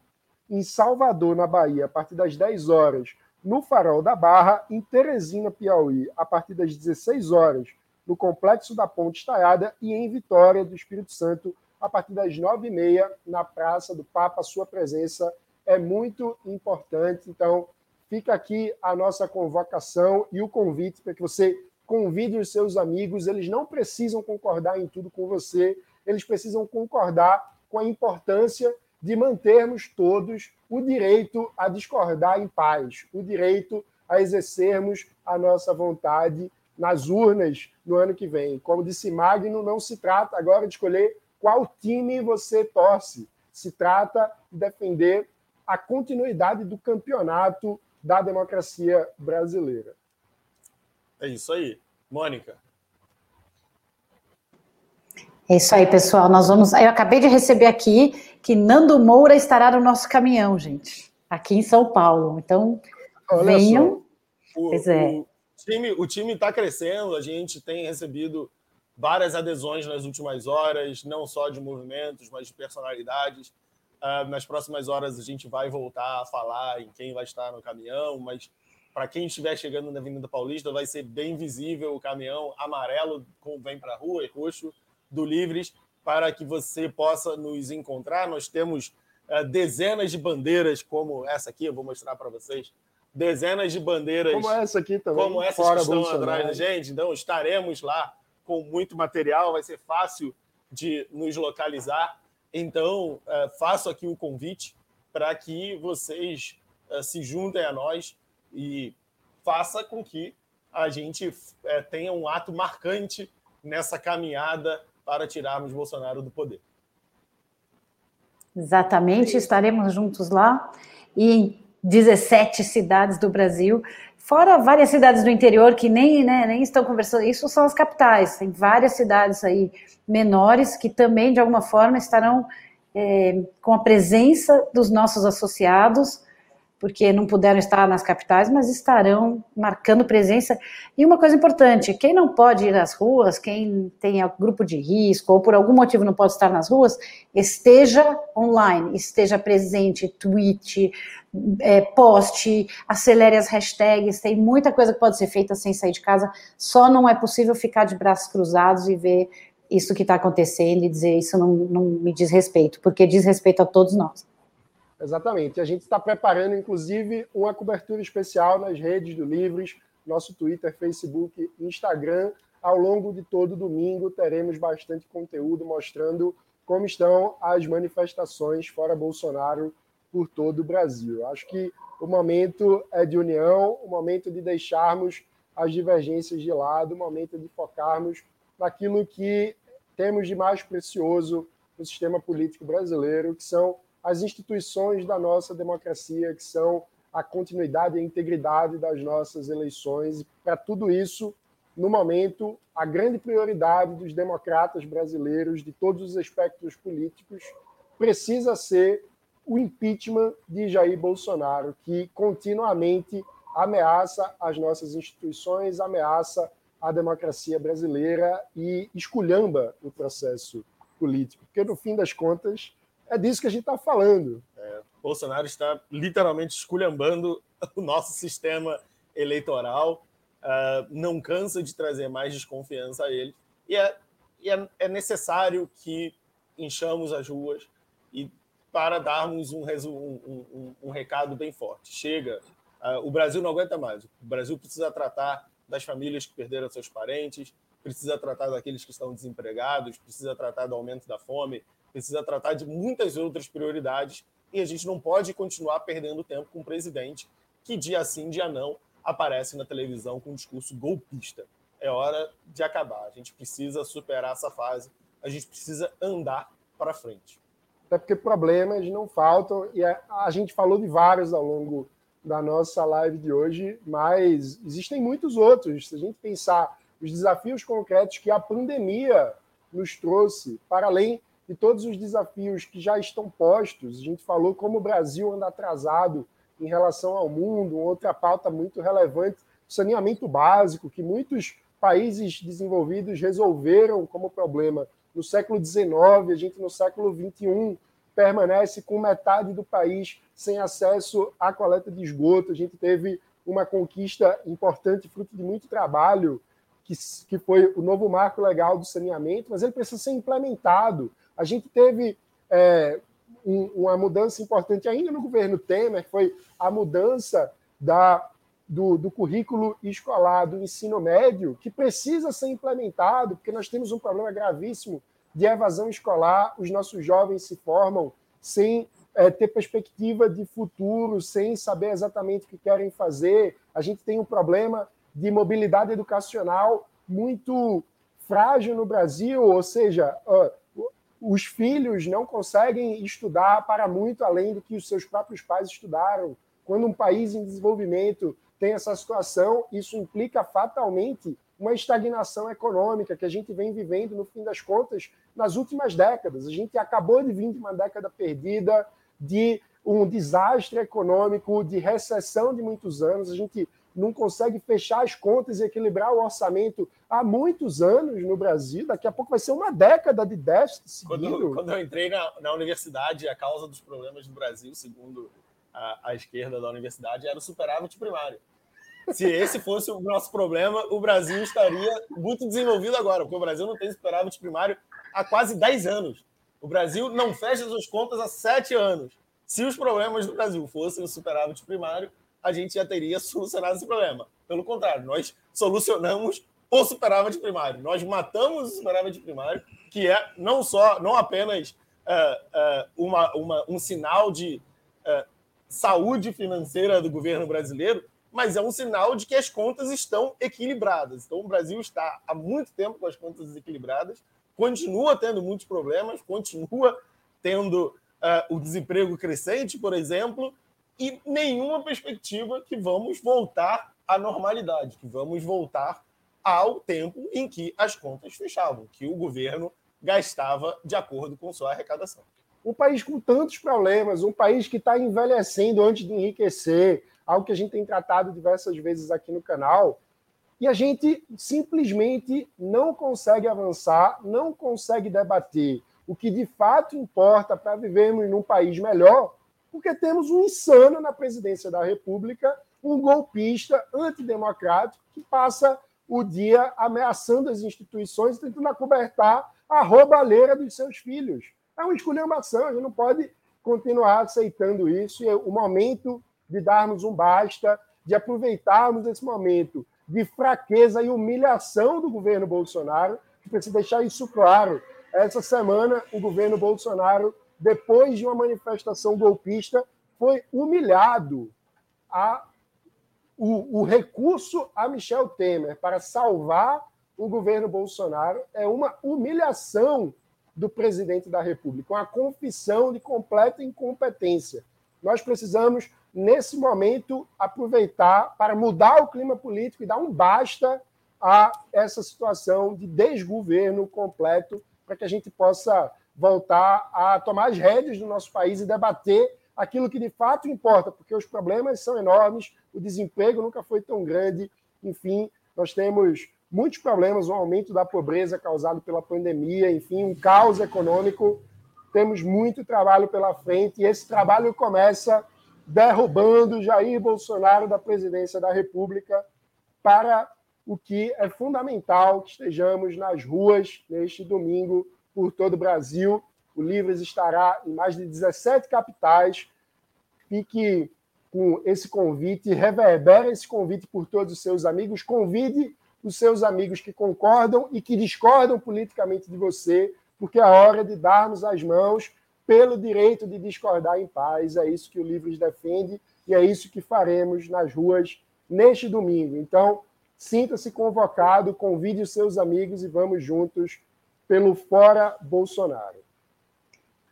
Em Salvador, na Bahia, a partir das 10 horas, no Farol da Barra. Em Teresina, Piauí, a partir das 16 horas, no Complexo da Ponte Estaiada. E em Vitória do Espírito Santo, a partir das nove e meia, na Praça do Papa. Sua presença é muito importante. Então, fica aqui a nossa convocação e o convite para que você convide os seus amigos. Eles não precisam concordar em tudo com você, eles precisam concordar com a importância de mantermos todos o direito a discordar em paz, o direito a exercermos a nossa vontade nas urnas no ano que vem. Como disse Magno, não se trata agora de escolher qual time você torce. Se trata de defender a continuidade do campeonato da democracia brasileira. É isso aí. Mônica. É isso aí, pessoal. Nós vamos. Eu acabei de receber aqui que Nando Moura estará no nosso caminhão, gente, aqui em São Paulo. Então, Olha venham. O, pois é. O time o time está crescendo. A gente tem recebido várias adesões nas últimas horas, não só de movimentos, mas de personalidades. Uh, nas próximas horas a gente vai voltar a falar em quem vai estar no caminhão, mas para quem estiver chegando na Avenida Paulista, vai ser bem visível o caminhão amarelo com vem para a rua e roxo do Livres para que você possa nos encontrar. Nós temos uh, dezenas de bandeiras, como essa aqui, eu vou mostrar para vocês. Dezenas de bandeiras. Como essa aqui também. Como essas que estão atrás da gente. Então, estaremos lá com muito material, vai ser fácil de nos localizar. Então, uh, faço aqui o convite para que vocês uh, se juntem a nós e faça com que a gente é, tenha um ato marcante nessa caminhada para tirarmos Bolsonaro do poder. Exatamente, estaremos juntos lá e em 17 cidades do Brasil, fora várias cidades do interior que nem, né, nem estão conversando. Isso são as capitais, tem várias cidades aí menores que também, de alguma forma, estarão é, com a presença dos nossos associados porque não puderam estar nas capitais, mas estarão marcando presença. E uma coisa importante: quem não pode ir às ruas, quem tem grupo de risco ou por algum motivo não pode estar nas ruas, esteja online, esteja presente, tweet, é, poste, acelere as hashtags. Tem muita coisa que pode ser feita sem sair de casa. Só não é possível ficar de braços cruzados e ver isso que está acontecendo e dizer isso não, não me diz respeito, porque diz respeito a todos nós. Exatamente. A gente está preparando, inclusive, uma cobertura especial nas redes do Livres, nosso Twitter, Facebook, Instagram. Ao longo de todo domingo teremos bastante conteúdo mostrando como estão as manifestações fora Bolsonaro por todo o Brasil. Acho que o momento é de união, o momento de deixarmos as divergências de lado, o momento de focarmos naquilo que temos de mais precioso no sistema político brasileiro, que são as instituições da nossa democracia, que são a continuidade e a integridade das nossas eleições. Para tudo isso, no momento, a grande prioridade dos democratas brasileiros, de todos os espectros políticos, precisa ser o impeachment de Jair Bolsonaro, que continuamente ameaça as nossas instituições, ameaça a democracia brasileira e esculhamba o processo político. Porque, no fim das contas, é disso que a gente está falando. É, Bolsonaro está literalmente esculhambando o nosso sistema eleitoral, uh, não cansa de trazer mais desconfiança a ele, e é, e é, é necessário que enchamos as ruas e para darmos um, um, um, um recado bem forte. Chega, uh, o Brasil não aguenta mais. O Brasil precisa tratar das famílias que perderam seus parentes, precisa tratar daqueles que estão desempregados, precisa tratar do aumento da fome, precisa tratar de muitas outras prioridades e a gente não pode continuar perdendo tempo com um presidente que dia sim, dia não, aparece na televisão com um discurso golpista. É hora de acabar. A gente precisa superar essa fase. A gente precisa andar para frente. Até porque problemas não faltam e a gente falou de vários ao longo da nossa live de hoje, mas existem muitos outros. Se a gente pensar os desafios concretos que a pandemia nos trouxe, para além de todos os desafios que já estão postos. A gente falou como o Brasil anda atrasado em relação ao mundo, outra pauta muito relevante, saneamento básico, que muitos países desenvolvidos resolveram como problema no século XIX, a gente no século XXI permanece com metade do país sem acesso à coleta de esgoto. A gente teve uma conquista importante, fruto de muito trabalho, que, que foi o novo marco legal do saneamento, mas ele precisa ser implementado. A gente teve é, um, uma mudança importante ainda no governo Temer, que foi a mudança da, do, do, currículo escolar do ensino médio, que precisa ser implementado, porque nós temos um problema gravíssimo de evasão escolar. Os nossos jovens se formam sem é, ter perspectiva de futuro, sem saber exatamente o que querem fazer. A gente tem um problema de mobilidade educacional muito frágil no Brasil, ou seja, os filhos não conseguem estudar para muito além do que os seus próprios pais estudaram. Quando um país em desenvolvimento tem essa situação, isso implica fatalmente uma estagnação econômica que a gente vem vivendo, no fim das contas, nas últimas décadas. A gente acabou de vir de uma década perdida, de um desastre econômico, de recessão de muitos anos. A gente não consegue fechar as contas e equilibrar o orçamento há muitos anos no Brasil. Daqui a pouco vai ser uma década de déficit seguido. Quando, quando eu entrei na, na universidade, a causa dos problemas do Brasil, segundo a, a esquerda da universidade, era o superávit primário. Se esse fosse o nosso problema, o Brasil estaria muito desenvolvido agora, porque o Brasil não tem superávit primário há quase 10 anos. O Brasil não fecha suas contas há 7 anos. Se os problemas do Brasil fossem o superávit primário, a gente já teria solucionado esse problema. Pelo contrário, nós solucionamos o superávit primário. Nós matamos o superávit primário, que é não só, não apenas uh, uh, uma, uma, um sinal de uh, saúde financeira do governo brasileiro, mas é um sinal de que as contas estão equilibradas. Então, o Brasil está há muito tempo com as contas desequilibradas, continua tendo muitos problemas, continua tendo o desemprego crescente, por exemplo, e nenhuma perspectiva que vamos voltar à normalidade, que vamos voltar ao tempo em que as contas fechavam, que o governo gastava de acordo com sua arrecadação. Um país com tantos problemas, um país que está envelhecendo antes de enriquecer, algo que a gente tem tratado diversas vezes aqui no canal, e a gente simplesmente não consegue avançar, não consegue debater o que de fato importa para vivermos num país melhor, porque temos um insano na presidência da República, um golpista antidemocrático que passa o dia ameaçando as instituições, tentando acobertar a roubalheira dos seus filhos. É uma esculhambação, a gente não pode continuar aceitando isso. E é o momento de darmos um basta, de aproveitarmos esse momento de fraqueza e humilhação do governo Bolsonaro, precisa deixar isso claro. Essa semana, o governo Bolsonaro depois de uma manifestação golpista, foi humilhado. A, o, o recurso a Michel Temer para salvar o governo Bolsonaro é uma humilhação do presidente da República, uma confissão de completa incompetência. Nós precisamos, nesse momento, aproveitar para mudar o clima político e dar um basta a essa situação de desgoverno completo, para que a gente possa voltar a tomar as rédeas do nosso país e debater aquilo que de fato importa, porque os problemas são enormes, o desemprego nunca foi tão grande, enfim, nós temos muitos problemas, um aumento da pobreza causado pela pandemia, enfim, um caos econômico. Temos muito trabalho pela frente e esse trabalho começa derrubando Jair Bolsonaro da presidência da República para o que é fundamental que estejamos nas ruas neste domingo por todo o Brasil. O Livres estará em mais de 17 capitais. Fique com esse convite, reverbera esse convite por todos os seus amigos. Convide os seus amigos que concordam e que discordam politicamente de você, porque é hora de darmos as mãos pelo direito de discordar em paz. É isso que o Livres defende e é isso que faremos nas ruas neste domingo. Então, sinta-se convocado, convide os seus amigos e vamos juntos pelo fora Bolsonaro.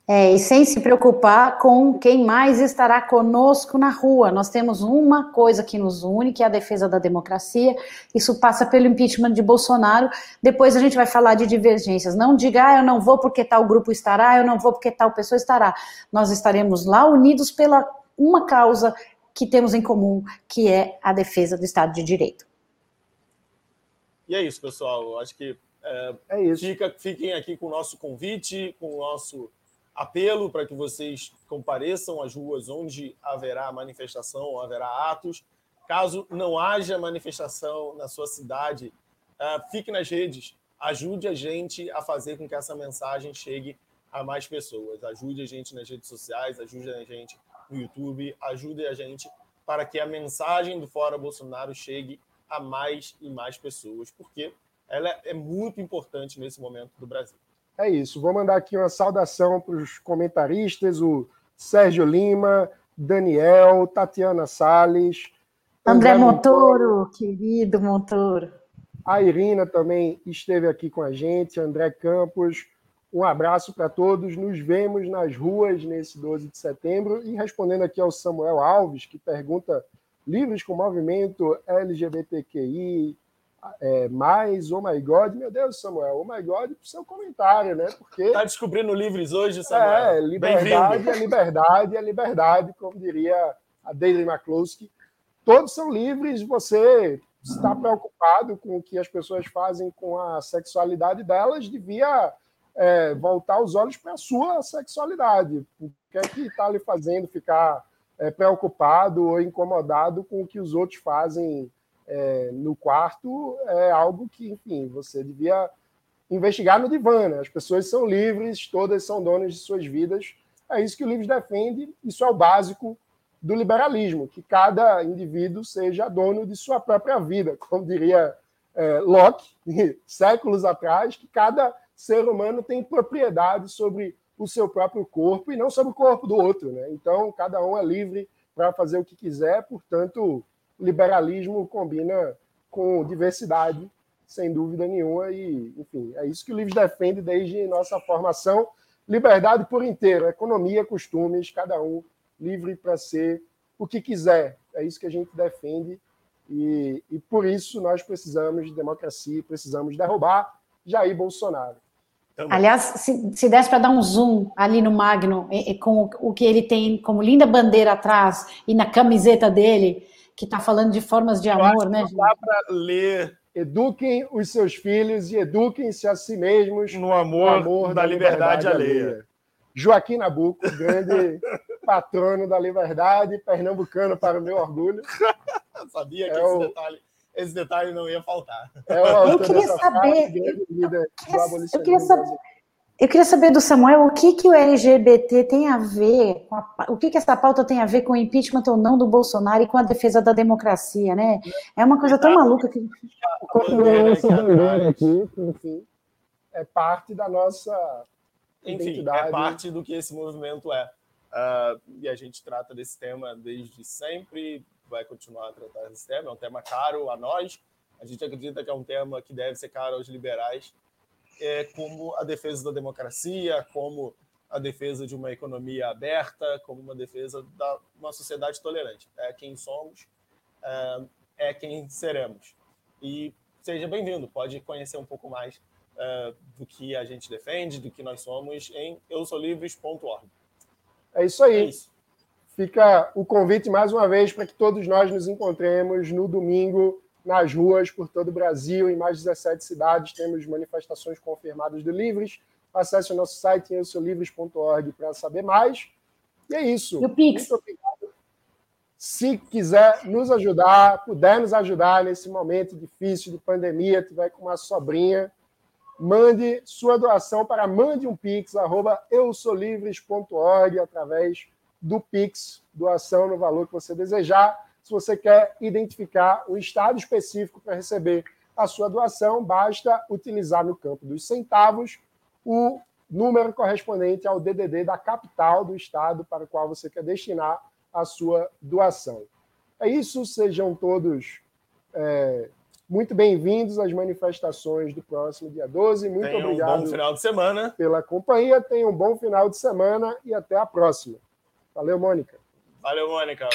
É, e sem se preocupar com quem mais estará conosco na rua. Nós temos uma coisa que nos une, que é a defesa da democracia. Isso passa pelo impeachment de Bolsonaro. Depois a gente vai falar de divergências. Não diga, ah, eu não vou porque tal grupo estará, eu não vou porque tal pessoa estará. Nós estaremos lá unidos pela uma causa que temos em comum, que é a defesa do Estado de Direito. E é isso, pessoal. Eu acho que é, é isso. Fica, fiquem aqui com o nosso convite, com o nosso apelo para que vocês compareçam às ruas onde haverá manifestação, haverá atos. Caso não haja manifestação na sua cidade, é, fique nas redes, ajude a gente a fazer com que essa mensagem chegue a mais pessoas. Ajude a gente nas redes sociais, ajude a gente no YouTube, ajude a gente para que a mensagem do Fora Bolsonaro chegue a mais e mais pessoas, porque ela é muito importante nesse momento do Brasil. É isso. Vou mandar aqui uma saudação para os comentaristas, o Sérgio Lima, Daniel, Tatiana Sales, André, André Montoro, Montoro, querido Montoro. A Irina também esteve aqui com a gente, André Campos. Um abraço para todos. Nos vemos nas ruas nesse 12 de setembro. E respondendo aqui ao Samuel Alves, que pergunta livros com movimento LGBTQI, é, mais Oh My God, meu Deus, Samuel, Oh My God, pro seu comentário, né? Porque. Está descobrindo livros hoje, Samuel? É, liberdade é liberdade é liberdade, como diria a Daily McCloskey. Todos são livres, você está preocupado com o que as pessoas fazem com a sexualidade delas, devia é, voltar os olhos para a sua sexualidade. O que é que está lhe fazendo ficar é, preocupado ou incomodado com o que os outros fazem é, no quarto? É algo que, enfim, você devia investigar no divã. Né? As pessoas são livres, todas são donas de suas vidas. É isso que o livro defende, isso é o básico do liberalismo, que cada indivíduo seja dono de sua própria vida, como diria é, Locke, séculos atrás, que cada ser humano tem propriedade sobre o seu próprio corpo e não sobre o corpo do outro. Né? Então, cada um é livre para fazer o que quiser, portanto, liberalismo combina com diversidade, sem dúvida nenhuma, e, enfim, é isso que o livro defende desde nossa formação. Liberdade por inteiro, economia, costumes, cada um livre para ser o que quiser. É isso que a gente defende, e, e por isso nós precisamos de democracia, precisamos derrubar Jair Bolsonaro. Também. Aliás, se, se desse para dar um zoom ali no Magno, e, e, com o, o, que ele tem como linda bandeira atrás e na camiseta dele, que está falando de formas de Eu amor, né? Não dá para ler. Eduquem os seus filhos e eduquem-se a si mesmos no amor, no amor da, da, liberdade, liberdade alheia. alheia. Joaquim Nabuco, grande patrono da liberdade, pernambucano para o meu orgulho. Sabia que é esse o... detalhe esse detalhe não ia faltar. É eu queria saber. Eu, queria saber. Eu queria saber do Samuel o que, que o LGBT tem a ver, com a, o que, que essa pauta tem a ver com o impeachment ou não do Bolsonaro e com a defesa da democracia, né? É uma coisa tão maluca que. Enfim, é parte da nossa Enfim, identidade. é parte do que esse movimento é. Uh, e a gente trata desse tema desde sempre, vai continuar a tratar esse tema. É um tema caro a nós. A gente acredita que é um tema que deve ser caro aos liberais, é como a defesa da democracia, como a defesa de uma economia aberta, como uma defesa da uma sociedade tolerante. É quem somos, é, é quem seremos. E seja bem-vindo. Pode conhecer um pouco mais é, do que a gente defende, do que nós somos em eusolivres.org. É isso aí. É isso fica o convite mais uma vez para que todos nós nos encontremos no domingo nas ruas por todo o Brasil, em mais de 17 cidades. Temos manifestações confirmadas do Livres. Acesse o nosso site eusolivres.org para saber mais. E é isso. E o Pix. Se quiser nos ajudar, puder nos ajudar nesse momento difícil de pandemia, tiver com uma sobrinha, mande sua doação para mande um pix, arroba eusolivres.org, através do Pix, doação no valor que você desejar. Se você quer identificar o estado específico para receber a sua doação, basta utilizar no campo dos centavos o número correspondente ao DDD da capital do estado para o qual você quer destinar a sua doação. É isso, sejam todos é, muito bem-vindos às manifestações do próximo dia 12. Muito Tenha obrigado. Um bom final de semana. Pela companhia. Tenham um bom final de semana e até a próxima. Valeu, Mônica. Valeu, Mônica.